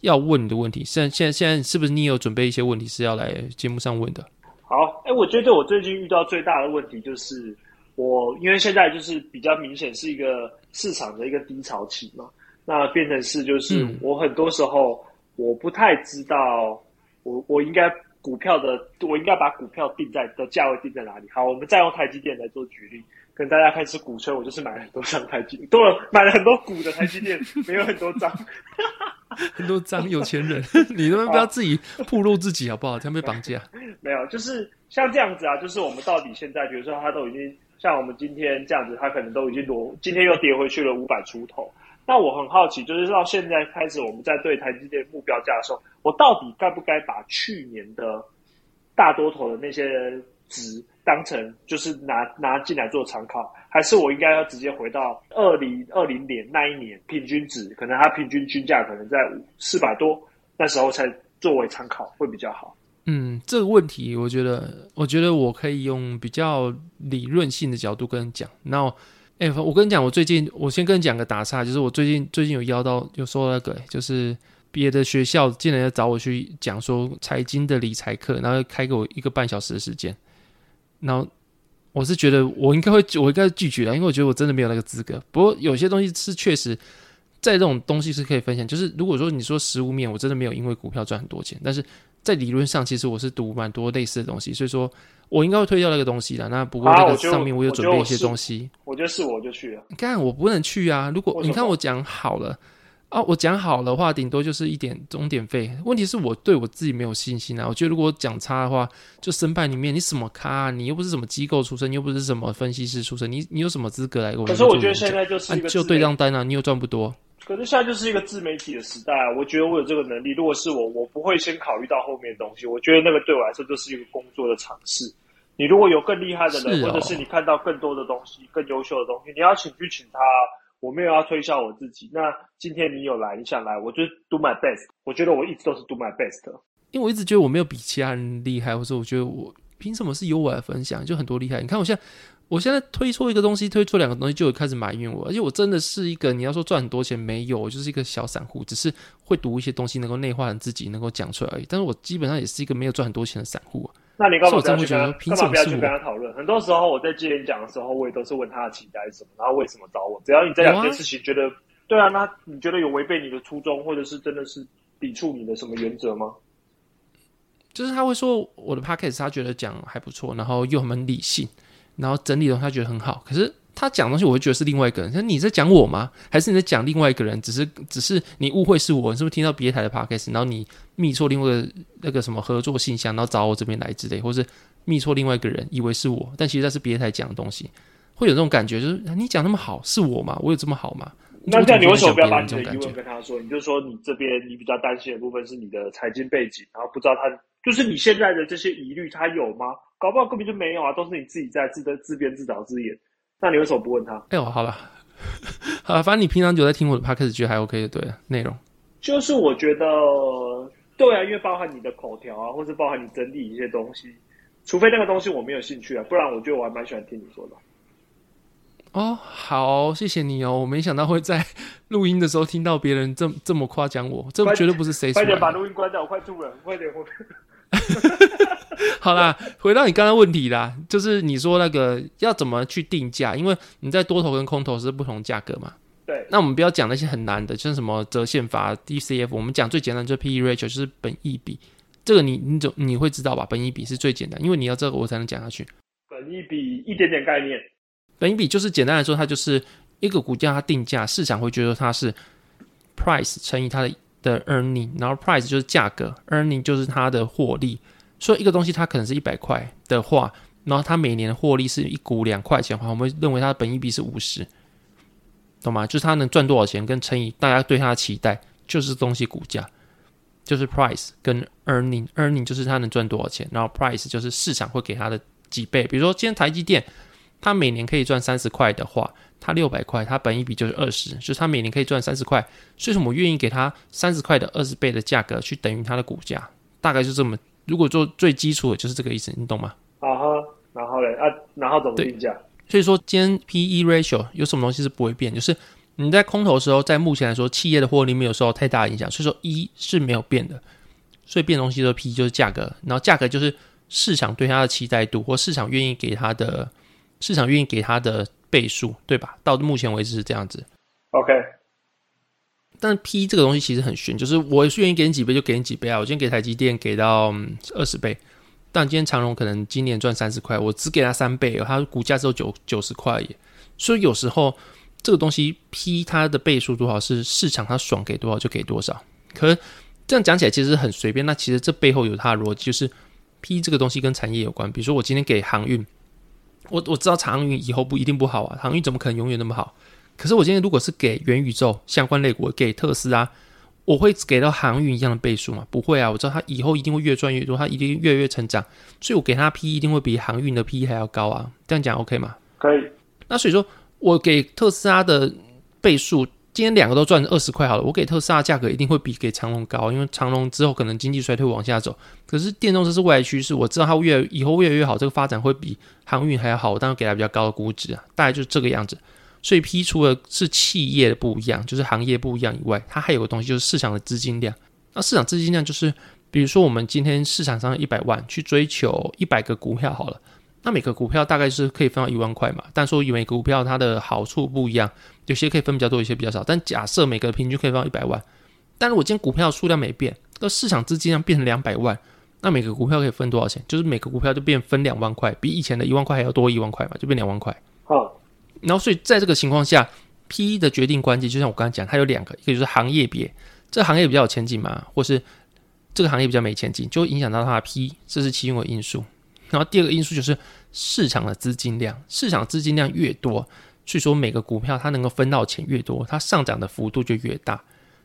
要问你的问题。现在，现在，现在是不是你有准备一些问题是要来节目上问的？好，哎，我觉得我最近遇到最大的问题就是，我因为现在就是比较明显是一个市场的一个低潮期嘛，那变成是就是我很多时候我不太知道我我应该股票的我应该把股票定在的价位定在哪里。好，我们再用台积电来做举例。跟大家开始鼓吹，我就是买了很多张台积，多了买了很多股的台积电，没有很多张，很多张有钱人，你能不能不要自己暴露自己好不好？这样被绑架。没有，就是像这样子啊，就是我们到底现在，比如说他都已经像我们今天这样子，他可能都已经落，今天又跌回去了五百出头。那我很好奇，就是到现在开始，我们在对台积电目标价的时候，我到底该不该把去年的大多头的那些值？当成就是拿拿进来做参考，还是我应该要直接回到二零二零年那一年平均值，可能它平均均价可能在四百多，那时候才作为参考会比较好。嗯，这个问题我觉得，我觉得我可以用比较理论性的角度跟你讲。然后，哎，我跟你讲，我最近我先跟你讲个打岔，就是我最近最近有邀到，有说那个，就是别的学校竟然要找我去讲说财经的理财课，然后开给我一个半小时的时间。然后我是觉得我应该会，我应该拒绝了，因为我觉得我真的没有那个资格。不过有些东西是确实，在这种东西是可以分享。就是如果说你说实物面，我真的没有因为股票赚很多钱，但是在理论上，其实我是读蛮多类似的东西，所以说我应该会推掉那个东西的。那不过那个上面我有准备一些东西，我觉得是我就去了。你看我不能去啊！如果你看我讲好了。啊，我讲好的话，顶多就是一点钟点费。问题是我对我自己没有信心啊。我觉得如果讲差的话，就申办里面你什么咖？你又不是什么机构出身，你又不是什么分析师出身，你你有什么资格来跟我？可是我觉得现在就是一个就对账单啊，你又赚不多。可是现在就是一个自媒体的时代啊，我觉得我有这个能力。如果是我，我不会先考虑到后面的东西。我觉得那个对我来说就是一个工作的尝试。你如果有更厉害的人，或者是你看到更多的东西、更优秀的东西，你要请去请他。我没有要推销我自己。那今天你有来，你想来，我就 do my best。我觉得我一直都是 do my best，因为我一直觉得我没有比其他人厉害，或者我觉得我凭什么是由我来分享？就很多厉害。你看我现在，我现在推出一个东西，推出两个东西，就有开始埋怨我。而且我真的是一个你要说赚很多钱没有，我就是一个小散户，只是会读一些东西，能够内化成自己，能够讲出来而已。但是我基本上也是一个没有赚很多钱的散户。那你干嘛不要去跟他？干嘛不要去跟他讨论？很多时候我在接演讲的时候，我也都是问他的期待是什么，然后为什么找我。只要你这两件事情觉得对啊，那你觉得有违背你的初衷，或者是真的是抵触你的什么原则吗？就是他会说我的 p a c k a g e 他觉得讲还不错，然后又很理性，然后整理的他觉得很好，可是。他讲东西，我会觉得是另外一个人。那你在讲我吗？还是你在讲另外一个人？只是只是你误会是我，你是不是听到别台的 podcast，然后你密错另外一个那个什么合作信箱，然后找我这边来之类，或是密错另外一个人，以为是我，但其实那是别台讲的东西，会有这种感觉，就是你讲那么好，是我吗？我有这么好吗？那这样你为什么不要把你的疑问跟他说？你就说你这边你比较担心的部分是你的财经背景，然后不知道他就是你现在的这些疑虑，他有吗？搞不好根本就没有啊，都是你自己在自得自编自导自演。那你为什么不问他？哎呦，好了，好了，反正你平常就在听我的 podcast，觉得还 OK 的，对内容。就是我觉得，对啊，因为包含你的口条啊，或是包含你整理一些东西，除非那个东西我没有兴趣啊，不然我觉得我还蛮喜欢听你说的。哦，好，谢谢你哦，我没想到会在录音的时候听到别人这这么夸奖我，这绝对不是谁快点把录音关掉，我快吐了，快点我。好啦，回到你刚刚问题啦，就是你说那个要怎么去定价，因为你在多头跟空头是不同价格嘛。对，那我们不要讲那些很难的，像什么折现法、DCF，我们讲最简单就是 P/E ratio，就是本益比。这个你你总你会知道吧？本益比是最简单，因为你要这个我才能讲下去。本益比一点点概念，本益比就是简单来说，它就是一个股价它定价，市场会觉得它是 price 乘以它的的 earning，然后 price 就是价格，earning 就是它的获利。所以一个东西它可能是一百块的话，然后它每年的获利是一股两块钱的话，我们认为它的本益比是五十。懂吗？就是它能赚多少钱，跟乘以大家对它的期待，就是东西股价，就是 price 跟 earning，earning 就是它能赚多少钱，然后 price 就是市场会给它的几倍。比如说今天台积电，它每年可以赚三十块的话，它六百块，它本一比就是二十，就是它每年可以赚三十块，所以说我们愿意给它三十块的二十倍的价格去等于它的股价，大概就这么。如果做最基础的就是这个意思，你懂吗？啊哈，然后嘞啊，然后怎么定价？所以说，今天 P/E ratio 有什么东西是不会变？就是你在空头的时候，在目前来说，企业的获利没有受到太大影响，所以说一是没有变的。所以变东西的 P 就是价格，然后价格就是市场对它的期待度，或市场愿意给它的市场愿意给它的倍数，对吧？到目前为止是这样子。OK。但 P 这个东西其实很悬，就是我愿意给你几倍就给你几倍啊。我今天给台积电给到二十倍。但今天长荣可能今年赚三十块，我只给他三倍，它股价只有九九十块耶。所以有时候这个东西 P 它的倍数多少是市场它爽给多少就给多少。可这样讲起来其实很随便，那其实这背后有它的逻辑，就是 P 这个东西跟产业有关。比如说我今天给航运，我我知道航运以后不一定不好啊，航运怎么可能永远那么好？可是我今天如果是给元宇宙相关类股，给特斯拉。我会给到航运一样的倍数吗？不会啊，我知道它以后一定会越赚越多，它一定越越成长，所以我给它 P 一定会比航运的 P 还要高啊。这样讲 OK 吗？可以。那所以说我给特斯拉的倍数，今天两个都赚二十块好了，我给特斯拉价格一定会比给长隆高，因为长隆之后可能经济衰退往下走，可是电动车是未来趋势，我知道它越以后越来越好，这个发展会比航运还要好，我当然给它比较高的估值啊，大概就是这个样子。所以 P 除了是企业的不一样，就是行业不一样以外，它还有个东西就是市场的资金量。那市场资金量就是，比如说我们今天市场上一百万去追求一百个股票好了，那每个股票大概是可以分到一万块嘛。但说每个股票它的好处不一样，有些可以分比较多，有些比较少。但假设每个平均可以分到一百万，但如果今天股票数量没变，那市场资金量变成两百万，那每个股票可以分多少钱？就是每个股票就变分两万块，比以前的一万块还要多一万块嘛，就变两万块。好。然后，所以在这个情况下，P 的决定关键，就像我刚才讲，它有两个，一个就是行业别，这行业比较有前景嘛，或是这个行业比较没前景，就会影响到它的 P，这是其中的因素。然后第二个因素就是市场的资金量，市场资金量越多，所以说每个股票它能够分到钱越多，它上涨的幅度就越大。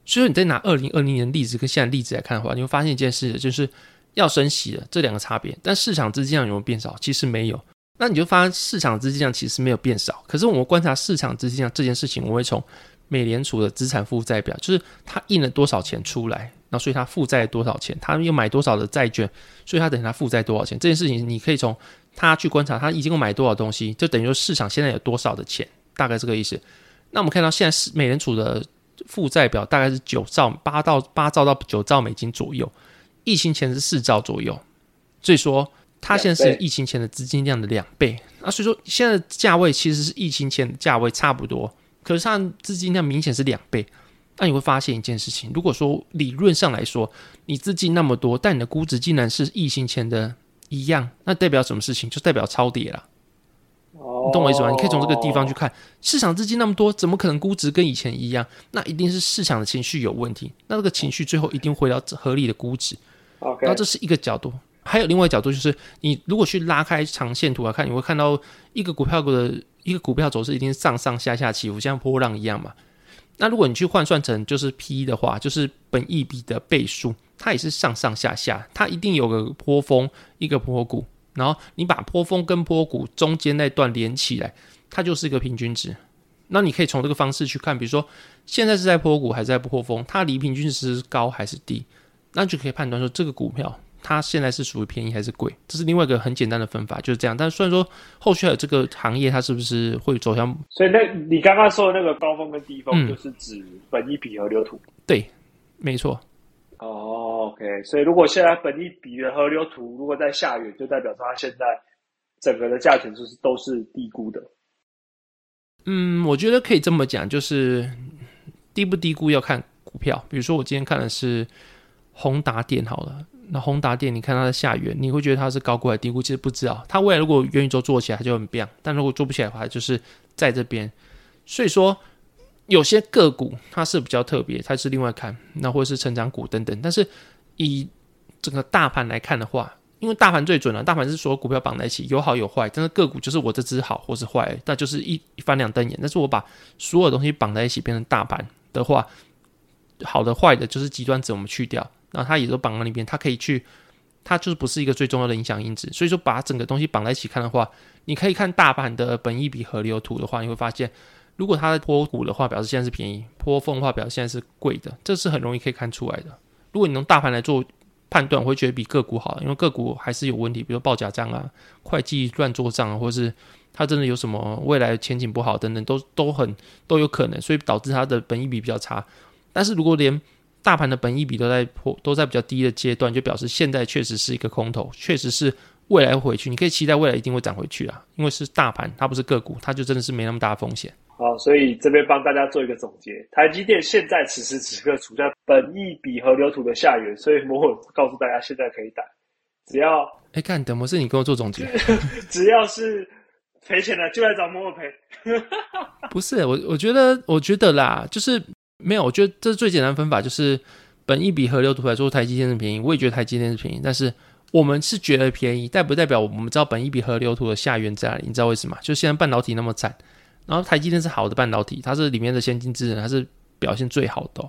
所以说你再拿二零二零年例子跟现在例子来看的话，你会发现一件事，就是要升息了这两个差别，但市场资金量有没有变少？其实没有。那你就发现市场资金量其实没有变少，可是我们观察市场资金量这件事情，我会从美联储的资产负债表，就是它印了多少钱出来，那所以它负债多少钱，它又买多少的债券，所以它等于它负债多少钱这件事情，你可以从它去观察，它已经买多少东西，就等于说市场现在有多少的钱，大概这个意思。那我们看到现在是美联储的负债表大概是九兆八到八兆到九兆美金左右，疫情前是四兆左右，所以说。它现在是疫情前的资金量的两倍啊，所以说现在价位其实是疫情前的价位差不多，可是它资金量明显是两倍。那你会发现一件事情，如果说理论上来说，你资金那么多，但你的估值竟然是疫情前的一样，那代表什么事情？就代表超跌了。你懂我意思吗？你可以从这个地方去看，市场资金那么多，怎么可能估值跟以前一样？那一定是市场的情绪有问题。那这个情绪最后一定回到合理的估值。那这是一个角度。还有另外角度，就是你如果去拉开长线图来看，你会看到一个股票股的一个股票走势一定是上上下下起伏，像波浪一样嘛。那如果你去换算成就是 P 的话，就是本益比的倍数，它也是上上下下，它一定有个波峰，一个波谷，然后你把波峰跟波谷中间那段连起来，它就是一个平均值。那你可以从这个方式去看，比如说现在是在破谷还是在破峰，它离平均值是高还是低，那就可以判断说这个股票它现在是属于便宜还是贵。这是另外一个很简单的分法，就是这样。但虽然说后续还有这个行业它是不是会走向，所以那你刚刚说的那个高峰跟低峰，就是指本一比和流图。对，没错。哦，OK。所以如果现在本一比的河流图如果在下缘，就代表说它现在整个的价钱就是都是低估的。嗯，我觉得可以这么讲，就是低不低估要看股票。比如说，我今天看的是宏达电好了，那宏达电，你看它的下缘，你会觉得它是高估还是低估？其实不知道。它未来如果元宇宙做起来，它就很棒；但如果做不起来的话，就是在这边。所以说，有些个股它是比较特别，它是另外看，那或者是成长股等等。但是以整个大盘来看的话，因为大盘最准了，大盘是所有股票绑在一起，有好有坏，但是个股就是我这只好或是坏，那就是一一翻两瞪眼。但是我把所有东西绑在一起变成大盘的话，好的坏的就是极端值我们去掉，那它也都绑在那边，它可以去，它就是不是一个最重要的影响因子。所以说把整个东西绑在一起看的话，你可以看大盘的本益比河流图的话，你会发现，如果它的波股的话，表示现在是便宜；波峰的话，表示现在是贵的，这是很容易可以看出来的。如果你用大盘来做。判断我会觉得比个股好，因为个股还是有问题，比如报假账啊、会计乱做账啊，或者是它真的有什么未来前景不好等等，都都很都有可能，所以导致它的本益比比较差。但是如果连大盘的本益比都在破，都在比较低的阶段，就表示现在确实是一个空头，确实是未来会回去。你可以期待未来一定会涨回去啊，因为是大盘，它不是个股，它就真的是没那么大的风险。好，所以这边帮大家做一个总结，台积电现在此时此刻处在本益比和流图的下缘，所以摩尔告诉大家现在可以打，只要哎，看等模式，你跟我做总结，只要是赔钱的就来找摩尔赔。不是我，我觉得，我觉得啦，就是没有，我觉得这是最简单的分法，就是本益比和流图来说，台积电是便宜，我也觉得台积电是便宜，但是我们是觉得便宜，代不代表我们知道本益比和流图的下缘在哪里？你知道为什么？就现在半导体那么惨。然后台积电是好的半导体，它是里面的先进制程，它是表现最好的。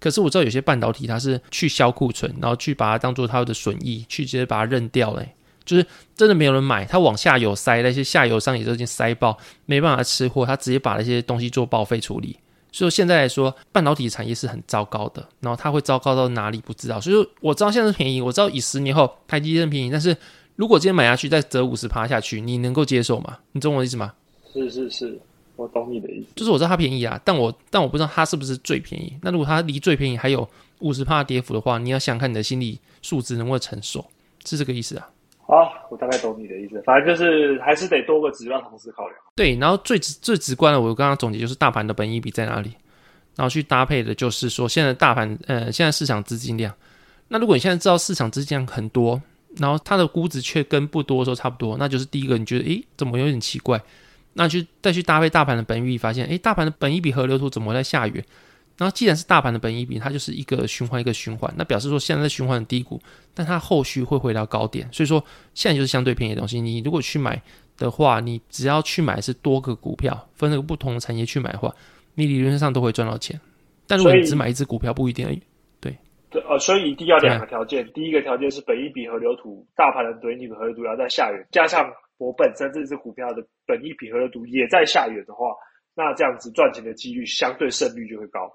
可是我知道有些半导体它是去销库存，然后去把它当做它的损益，去直接把它扔掉嘞。就是真的没有人买，它往下游塞，那些下游商也都已经塞爆，没办法吃货，它直接把那些东西做报废处理。所以现在来说，半导体产业是很糟糕的。然后它会糟糕到哪里不知道。所以说我知道现在是便宜，我知道以十年后台积电便宜，但是如果今天买下去再折五十趴下去，你能够接受吗？你懂我的意思吗？是是是。我懂你的意思，就是我知道它便宜啊，但我但我不知道它是不是最便宜。那如果它离最便宜还有五十趴跌幅的话，你要想看你的心理素质能不能承受，是这个意思啊？好，我大概懂你的意思，反正就是还是得多个指标同时考量。对，然后最最直观的，我刚刚总结就是大盘的本益比在哪里，然后去搭配的就是说现在大盘呃现在市场资金量。那如果你现在知道市场资金量很多，然后它的估值却跟不多的时候差不多，那就是第一个你觉得诶怎么有点奇怪。那去再去搭配大盘的本益比，发现诶，大盘的本益比河流图怎么在下缘？然后既然是大盘的本益比，它就是一个循环一个循环，那表示说现在在循环的低谷，但它后续会回到高点，所以说现在就是相对便宜的东西。你如果去买的话，你只要去买是多个股票，分那个不同的产业去买的话，你理论上都会赚到钱。但如果你只买一只股票，不一定而已。对，对，呃，所以一定要两个条件，第一个条件是本益比和流图，大盘的本益比河流图要在下缘，加上。我本身这只股票的本益比和热度也在下缘的话，那这样子赚钱的几率相对胜率就会高。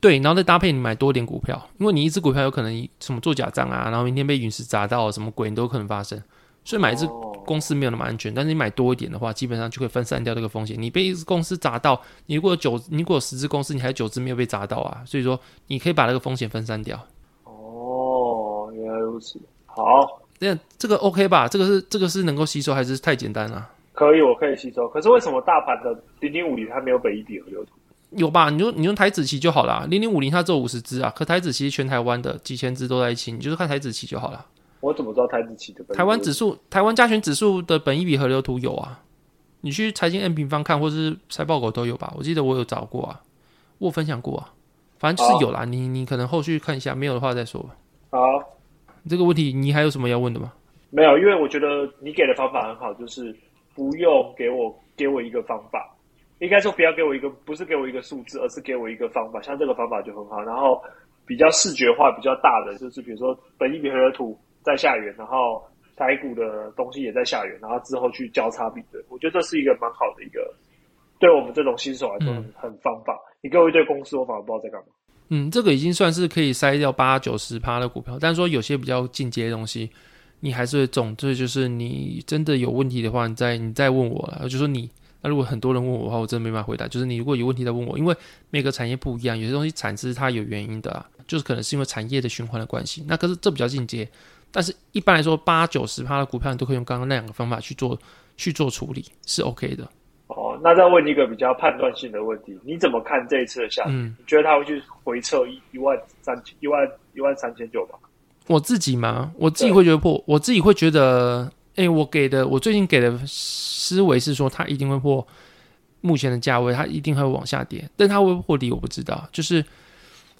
对，然后再搭配你买多点股票，因为你一只股票有可能什么做假账啊，然后明天被陨石砸到，什么鬼你都有可能发生。所以买一只公司没有那么安全，但是你买多一点的话，基本上就可以分散掉这个风险。你被一只公司砸到，你如果九，你如果有十只公司，你还有九只没有被砸到啊，所以说你可以把那个风险分散掉。哦，原来如此，好。那这个 OK 吧？这个是这个是能够吸收，还是太简单了？可以，我可以吸收。可是为什么大盘的零零五零它没有北一比和流图？有吧？你用你用台子棋就好了。零零五零它只有五十只啊，可台子棋全台湾的几千只都在一起，你就是看台子棋就好了。我怎么知道台子期的？台湾指数、台湾加权指数的本一比河流图有啊？你去财经 N 平方看，或是财报狗都有吧？我记得我有找过啊，我分享过啊，反正就是有啦。你你可能后续看一下，没有的话再说吧。好。这个问题你还有什么要问的吗？没有，因为我觉得你给的方法很好，就是不用给我给我一个方法，应该说不要给我一个，不是给我一个数字，而是给我一个方法。像这个方法就很好，然后比较视觉化、比较大的，就是比如说本一比和的图在下缘，然后台股的东西也在下缘，然后之后去交叉比对，我觉得这是一个蛮好的一个对我们这种新手来说很很方法。你给我一堆公司，我反而不知道在干嘛。嗯，这个已经算是可以筛掉八九十趴的股票，但是说有些比较进阶的东西，你还是会中。这就是你真的有问题的话，你再你再问我了。就说你，那如果很多人问我的话，我真的没办法回答。就是你如果有问题再问我，因为每个产业不一样，有些东西产值它有原因的，就是可能是因为产业的循环的关系。那可是这比较进阶，但是一般来说八九十趴的股票，你都可以用刚刚那两个方法去做去做处理，是 OK 的。哦，那再问一个比较判断性的问题，你怎么看这一次的下跌？嗯你觉得它会去回撤一一万三一万一万三千九吗？我自己嘛，我自己对会觉得破，我自己会觉得，哎、我给的，我最近给的思维是说，它一定会破目前的价位，它一定会往下跌，但它会不会破底我不知道。就是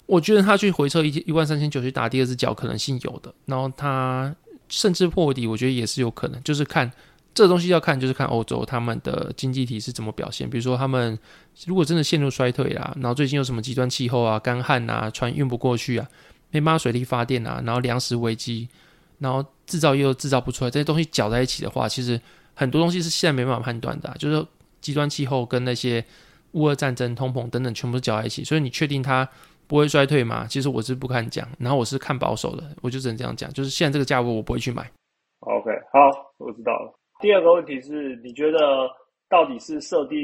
我觉得它去回撤一一万三千九去打第二只脚可能性有的，然后它甚至破底，我觉得也是有可能，就是看这东西要看，就是看欧洲他们的经济体是怎么表现，比如说他们如果真的陷入衰退啦，然后最近有什么极端气候啊、干旱啊、船运不过去啊。没办法水力发电啊，然后粮食危机，然后制造业又制造不出来，这些东西搅在一起的话，其实很多东西是现在没办法判断的、就是极端气候跟那些乌俄战争、通膨等等，全部搅在一起。所以你确定它不会衰退吗？其实我是不看讲，然后我是看保守的，我就只能这样讲，就是现在这个价位我不会去买。OK，好，我知道了。第二个问题是，你觉得到底是设定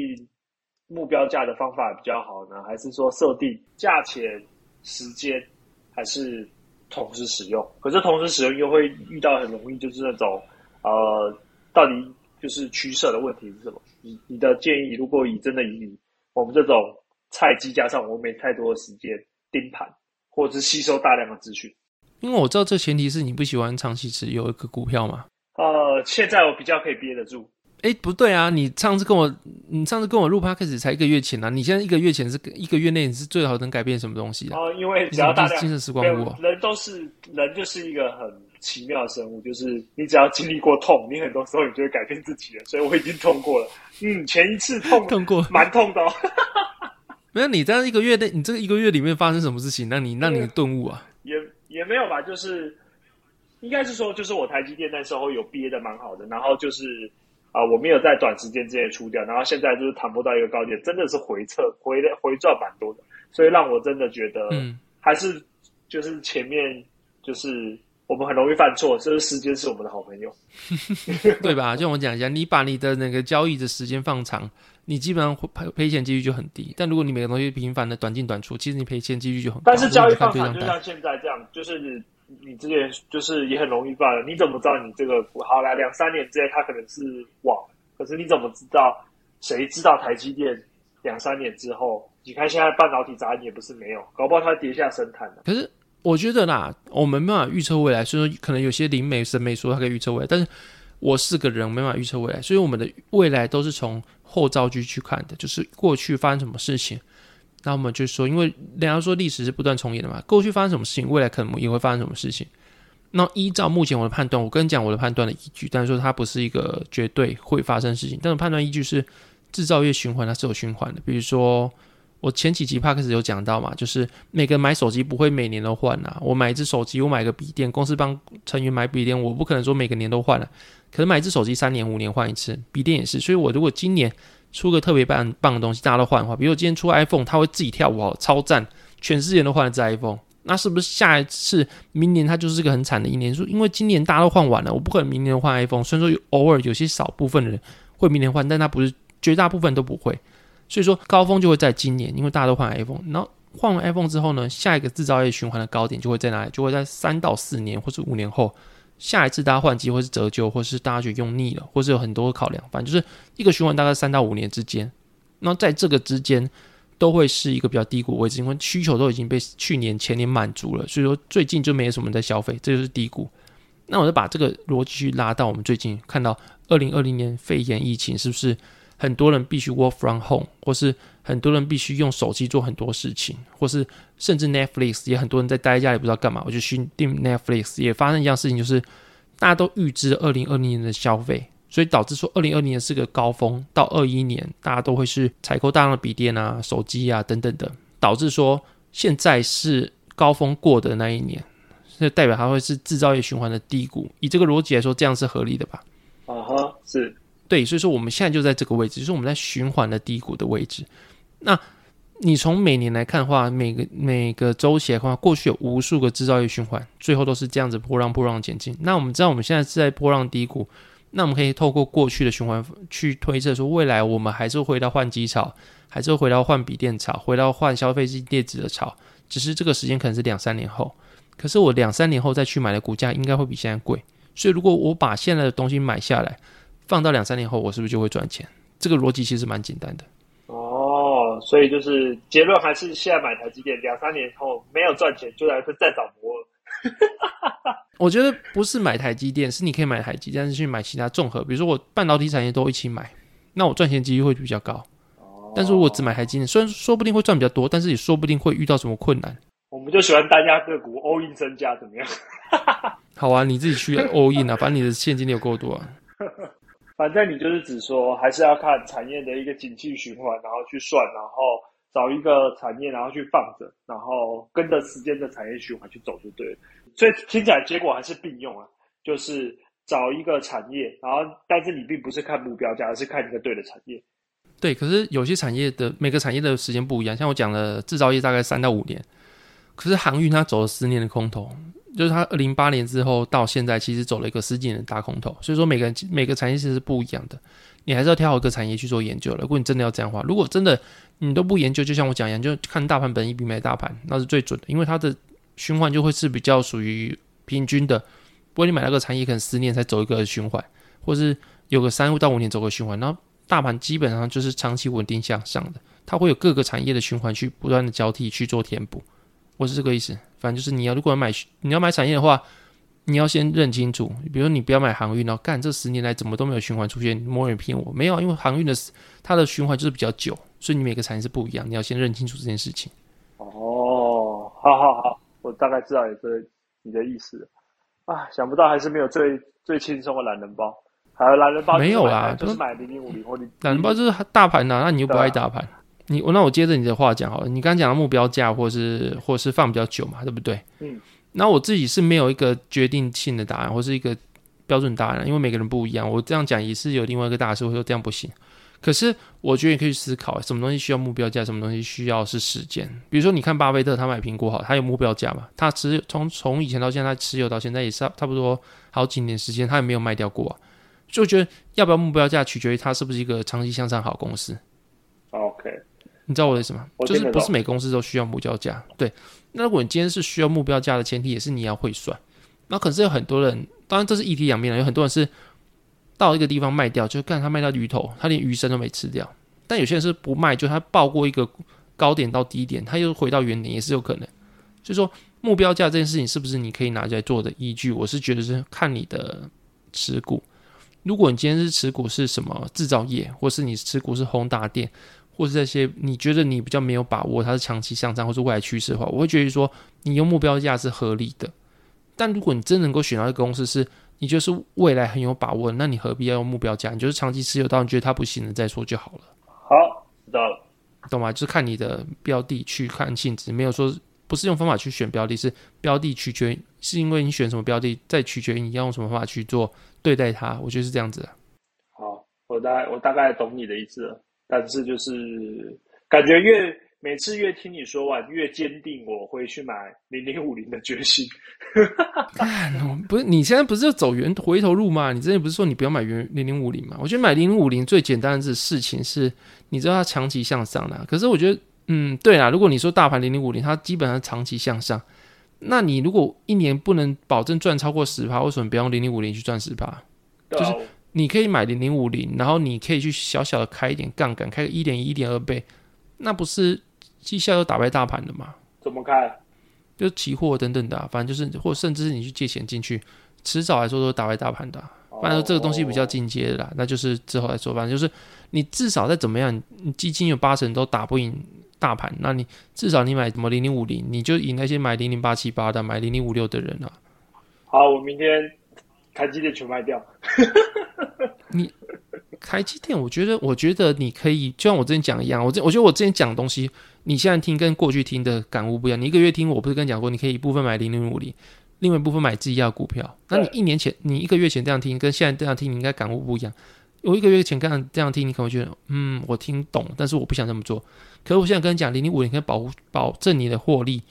目标价的方法比较好呢，还是说设定价钱、时间，还是同时使用？可是同时使用又会遇到很容易就是那种呃，到底就是取舍的问题是什么？你你的建议，如果以真的以我们这种菜鸡加上我没太多的时间盯盘，或者是吸收大量的资讯。因为我知道这前提是你不喜欢长期持有一个股票嘛。呃，现在我比较可以憋得住，哎，不对啊！你上次跟我，你上次跟我录 podcast 才一个月前啊，你现在一个月前是一个月内你是最好能改变什么东西啊？哦，因为你只要大量精神时光没屋哦。人都是人，就是一个很奇妙的生物，就是你只要经历过痛，你很多时候你就会改变自己了。所以我已经痛过了，嗯，前一次痛 痛过蛮痛的、哦。没有，你在一个月内，你这个一个月里面发生什么事情，让你让你顿悟啊？也也没有吧，就是应该是说，就是我台积电那时候有憋的蛮好的，然后就是啊、我没有在短时间之内出掉，然后现在就是弹不到一个高点，真的是回撤回的回转蛮多的，所以让我真的觉得，嗯，还是就是前面就是我们很容易犯错，就是时间是我们的好朋友。对吧？就像我讲一下，你把你的那个交易的时间放长，你基本上会赔赔钱几率就很低。但如果你每个东西频繁的短进短出，其实你赔钱几率就很高。但是交易放长就像现在这样，就是你之前就是也很容易犯了。你怎么知道你这个好来两三年之内它可能是网，可是你怎么知道？谁知道台积电两三年之后？你看现在半导体杂音也不是没有，搞不好它跌下神坛。可是我觉得啦，我们没办法预测未来，所以说可能有些灵媒神媒说他可以预测未来，但是我是个人，没办法预测未来，所以我们的未来都是从后照剧去看的，就是过去发生什么事情。那我们就说，因为人家说历史是不断重演的嘛，过去发生什么事情，未来可能也会发生什么事情。那依照目前我的判断，我跟你讲我的判断的依据，但是说它不是一个绝对会发生的事情，但是判断依据是制造业循环，它是有循环的。比如说，我前几集 p a 始有讲到嘛，就是每个人买手机不会每年都换啊。我买一只手机，我买个笔电，公司帮成员买笔电，我不可能说每个年都换了、可能买一只手机三年五年换一次，笔电也是。所以我如果今年出个特别棒棒的东西，大家都换的话，比如今天出 iPhone，它会自己跳舞超赞，全世界都换了只 iPhone。那是不是下一次明年它就是个很惨的一年？说因为今年大家都换完了，我不可能明年换 iPhone。虽然说有偶尔有些少部分的人会明年换，但它不是绝大部分都不会。所以说高峰就会在今年，因为大家都换 iPhone。然后换完 iPhone 之后呢，下一个制造业循环的高点就会在哪里？就会在三到四年或者五年后。下一次大家换机或是折旧，或是大家觉得用腻了，或是有很多考量，反正就是一个循环大概三到五年之间。那在这个之间都会是一个比较低谷位置，因为需求都已经被去年前年满足了，所以说最近就没有什么在消费，这就是低谷。那我就把这个逻辑去拉到我们最近看到二零二零年肺炎疫情，是不是很多人必须 work from home，或是很多人必须用手机做很多事情，或是甚至 Netflix 也很多人在待在家里不知道干嘛，我就去订 Netflix，也发生一样事情，就是大家都预知二零二零年的消费，所以导致说二零二零年是个高峰，到二一年大家都会是采购大量的笔电啊、手机啊等等的，导致说现在是高峰过的那一年，这代表它会是制造业循环的低谷。以这个逻辑来说，这样是合理的吧？啊哈，是对，所以说我们现在就在这个位置，就是我们在循环的低谷的位置。那你从每年来看的话，每个每个周期来看，过去有无数个制造业循环，最后都是这样子波浪波浪前进。那我们知道我们现在是在波浪低谷，那我们可以透过过去的循环去推测说，未来我们还是会回到换机潮，还是会回到换笔电潮，回到换消费性电子的潮，只是这个时间可能是两三年后。可是我两三年后再去买的股价应该会比现在贵，所以如果我把现在的东西买下来，放到两三年后，我是不是就会赚钱？这个逻辑其实蛮简单的。哦，所以就是结论还是现在买台积电，两三年后没有赚钱，就来再找摩尔。我觉得不是买台积电，是你可以买台积，但是去买其他综合，比如说我半导体产业都一起买，那我赚钱几率会比较高。但是如果只买台积电，虽然说不定会赚比较多，但是也说不定会遇到什么困难。我们就喜欢单家个股 all in 增加，怎么样？好啊，你自己去 all in 啊，反正你的现金流够多啊。反正你就是只说，还是要看产业的一个景气循环，然后去算，然后找一个产业，然后去放着，然后跟着时间的产业循环去走就对了。所以听起来结果还是并用啊，就是找一个产业，然后但是你并不是看目标价，而是看一个对的产业。对，可是有些产业的每个产业的时间不一样，像我讲的制造业大概三到五年，可是航运它走了十年的空头。就是它二零八年之后到现在，其实走了一个十几年的大空头，所以说每个每个产业其实是不一样的，你还是要挑好一个产业去做研究了。如果你真的要这样的话，如果真的你都不研究，就像我讲一样，就看大盘本一比买大盘，那是最准的，因为它的循环就会是比较属于平均的。不过你买那个产业可能十年才走一个循环，或是有个三到五年走个循环，然后大盘基本上就是长期稳定向上的，它会有各个产业的循环去不断的交替去做填补。我是这个意思，反正就是你要如果要买你要买产业的话，你要先认清楚。比如你不要买航运哦，干这十年来怎么都没有循环出现，没人骗我，没有，因为航运的它的循环就是比较久，所以你每个产业是不一样，你要先认清楚这件事情。哦，好好好，我大概知道你这你的意思啊，想不到还是没有最最轻松的懒人包，还有懒人包没有啦，就是买零零五零或者懒人包就是大盘呐，那你又不爱大盘。你我那我接着你的话讲好了，你刚刚讲的目标价或是或是放比较久嘛，对不对？嗯。那我自己是没有一个决定性的答案或是一个标准答案，因为每个人不一样。我这样讲也是有另外一个大师会说这样不行。可是我觉得你可以思考，什么东西需要目标价，什么东西需要是时间。比如说你看巴菲特他买苹果好，他有目标价嘛？他持从从以前到现在他持有到现在也是差不多好几年时间，他也没有卖掉过。就觉得要不要目标价取决于他是不是一个长期向上好公司。OK。你知道我的意思吗？就是不是每公司都需要目标价。对，那如果你今天是需要目标价的前提，也是你要会算。那可是有很多人，当然这是一体两面的，有很多人是到一个地方卖掉，就看他卖掉鱼头，他连鱼身都没吃掉。但有些人是不卖，就他报过一个高点到低点，他又回到原点，也是有可能。所以说目标价这件事情是不是你可以拿来做的依据？我是觉得是看你的持股。如果你今天是持股是什么制造业，或是你持股是宏达电。或是这些你觉得你比较没有把握，它是长期向上或是未来趋势的话，我会觉得说你用目标价是合理的。但如果你真能够选到一个公司是你就是未来很有把握，那你何必要用目标价？你就是长期持有到你觉得它不行了再说就好了。好，知道了，懂吗？就是看你的标的去看性质，没有说不是用方法去选标的，是标的取决是因为你选什么标的，再取决于你要用什么方法去做对待它。我觉得是这样子的。好，我大概我大概懂你的意思了。但是就是感觉越每次越听你说完，越坚定我会去买零零五零的决心。不是你现在不是就走原回头路吗？你之前不是说你不要买原零零五零吗？我觉得买零零五零最简单的事情是，你知道它长期向上的。可是我觉得，嗯，对啦，如果你说大盘零零五零，它基本上长期向上，那你如果一年不能保证赚超过十趴，为什么不用零零五零去赚十趴？就是。你可以买零零五零，然后你可以去小小的开一点杠杆，开个一点一、一点二倍，那不是绩效又打败大盘的吗？怎么开？就期货等等的，反正就是，或甚至是你去借钱进去，迟早来说都打败大盘的。反正这个东西比较进阶的啦，那就是之后来说。反正就是你至少再怎么样，你基金有八成都打不赢大盘，那你至少你买什么零零五零，你就赢那些买零零八七八的、买零零五六的人啊。好，我明天。台积电全卖掉，你台积电，我觉得，我觉得你可以，就像我之前讲一样，我这我觉得我之前讲的东西，你现在听跟过去听的感悟不一样。你一个月听，我不是跟你讲过，你可以一部分买零零五零，另外一部分买自己要股票。那你一年前，你一个月前这样听，跟现在这样听，你应该感悟不一样。我一个月前刚这样听，你可能会觉得，嗯，我听懂，但是我不想这么做。可是我现在跟你讲，零零五零可以保护保证你的获利，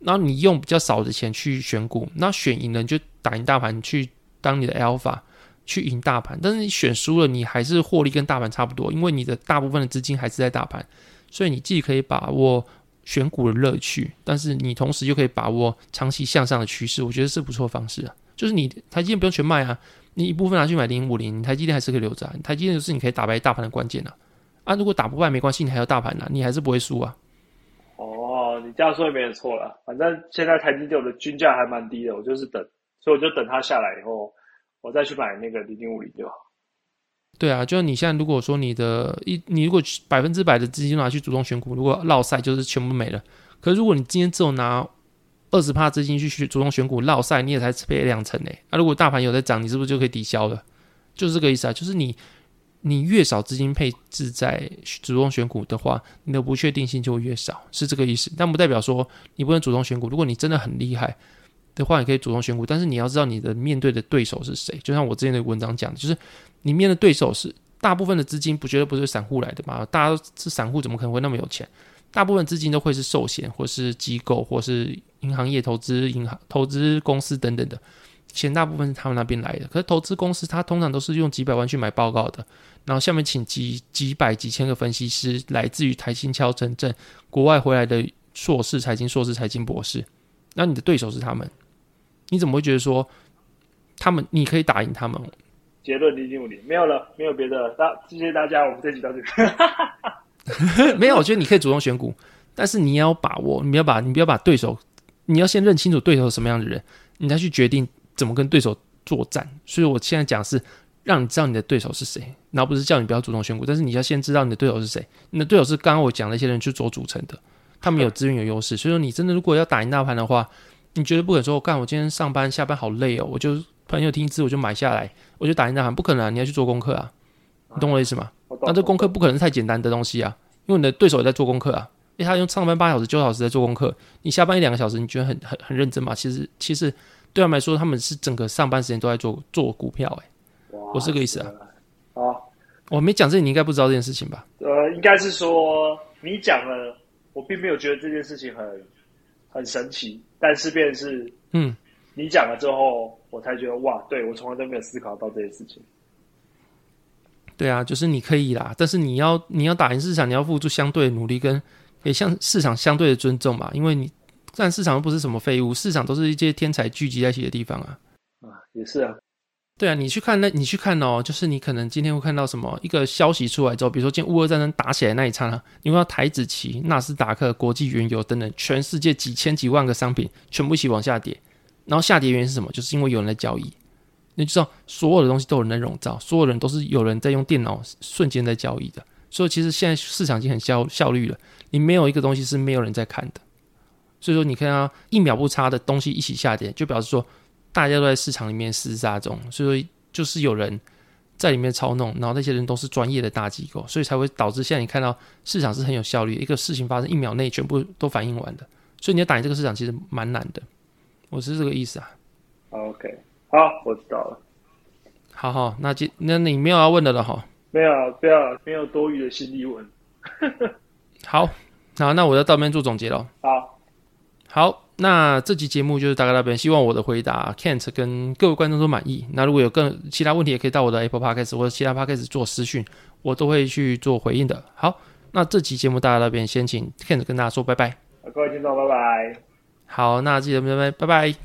然后你用比较少的钱去选股，那选赢了你就打赢大盘去当你的 alpha 去赢大盘，但是你选输了，你还是获利跟大盘差不多，因为你的大部分的资金还是在大盘，所以你既可以把握选股的乐趣，但是你同时又可以把握长期向上的趋势，我觉得是不错方式啊。就是你台积电不用全卖啊，你一部分拿去买零五零，台积电还是可以留着啊。台积电就是你可以打败大盘的关键啊。啊，如果打不败没关系，你还有大盘呢，你还是不会输啊。哦，你这样说也没有错了。反正现在台积电我的均价还蛮低的，我就是等，所以我就等它下来以后，我再去买那个零零五零就好。对啊，就是你现在如果说你的一，你如果百分之百的资金拿去主动选股，如果落赛就是全部没了。可是如果你今天只有拿二十帕资金去选主动选股，落赛你也才赔两成诶。那如果大盘有在涨，你是不是就可以抵消了？就是这个意思啊，就是你你越少资金配置在主动选股的话，你的不确定性就会越少，是这个意思。但不代表说你不能主动选股。如果你真的很厉害的话，你可以主动选股，但是你要知道你的面对的对手是谁。就像我之前的文章讲的，就是你面的对手是大部分的资金，不觉得不是散户来的嘛？大家是散户，怎么可能会那么有钱？大部分资金都会是寿险，或是机构，或是银行业投资、银行投资公司等等的钱，大部分是他们那边来的。可是投资公司，它通常都是用几百万去买报告的，然后下面请几几百、几千个分析师，来自于台新、敲城镇、国外回来的硕士、财经硕士、财经博士。那你的对手是他们，你怎么会觉得说他们你可以打赢他们？结论零零五零没有了，没有别的。大谢谢大家，我们这集到这里。没有，我觉得你可以主动选股，但是你要把握，你不要把你不要把对手，你要先认清楚对手是什么样的人，你再去决定怎么跟对手作战。所以我现在讲是让你知道你的对手是谁，然后不是叫你不要主动选股，但是你要先知道你的对手是谁。你的对手是刚刚我讲那些人去做组成的，他们有资源有优势，所以说你真的如果要打赢大盘的话，你绝对不可能说，我干我今天上班下班好累哦，我就朋友听一次我就买下来，我就打印大盘，不可能，啊，你要去做功课啊，你懂我意思吗？那这功课不可能是太简单的东西啊，因为你的对手也在做功课啊，因为他用上班八小时、九小时在做功课，你下班一两个小时，你觉得很很很认真吗？其实其实对他们来说，他们是整个上班时间都在做做股票，哎，我是这个意思啊。好，我没讲这，你应该不知道这件事情吧？呃，应该是说你讲了，我并没有觉得这件事情很很神奇，但是便是嗯，你讲了之后，我才觉得哇，对我从来都没有思考到这些事情。对啊，就是你可以啦，但是你要你要打赢市场，你要付出相对的努力，跟给向市场相对的尊重嘛。因为你但市场又不是什么废物，市场都是一些天才聚集在一起的地方啊。啊，也是啊。对啊，你去看那，你去看哦，就是你可能今天会看到什么一个消息出来之后，比如说今天乌俄战争打起来那一刹那，你看到台子期、纳斯达克、国际原油等等，全世界几千几万个商品全部一起往下跌，然后下跌原因是什么？就是因为有人在交易。你就知道，所有的东西都有人在笼罩，所有人都是有人在用电脑瞬间在交易的。所以其实现在市场已经很效效率了，你没有一个东西是没有人在看的。所以说，你看啊一秒不差的东西一起下跌，就表示说大家都在市场里面厮杀中。所以说，就是有人在里面操弄，然后那些人都是专业的大机构，所以才会导致现在你看到市场是很有效率，一个事情发生一秒内全部都反应完的。所以你要打赢这个市场其实蛮难的，我是这个意思啊。OK。好，我知道了。好好，那今那你没有要问的了哈？没有，不要，没有多余的心力问。好，好，那我要到这边做总结了。好，好，那这期节目就是大概那边，希望我的回答 Kent 跟各位观众都满意。那如果有更其他问题，也可以到我的 Apple Podcast 或者其他 Podcast 做私讯，我都会去做回应的。好，那这期节目大家那边先请 Kent 跟大家说拜拜。各位听众，拜拜。好，那记得拜拜，拜拜。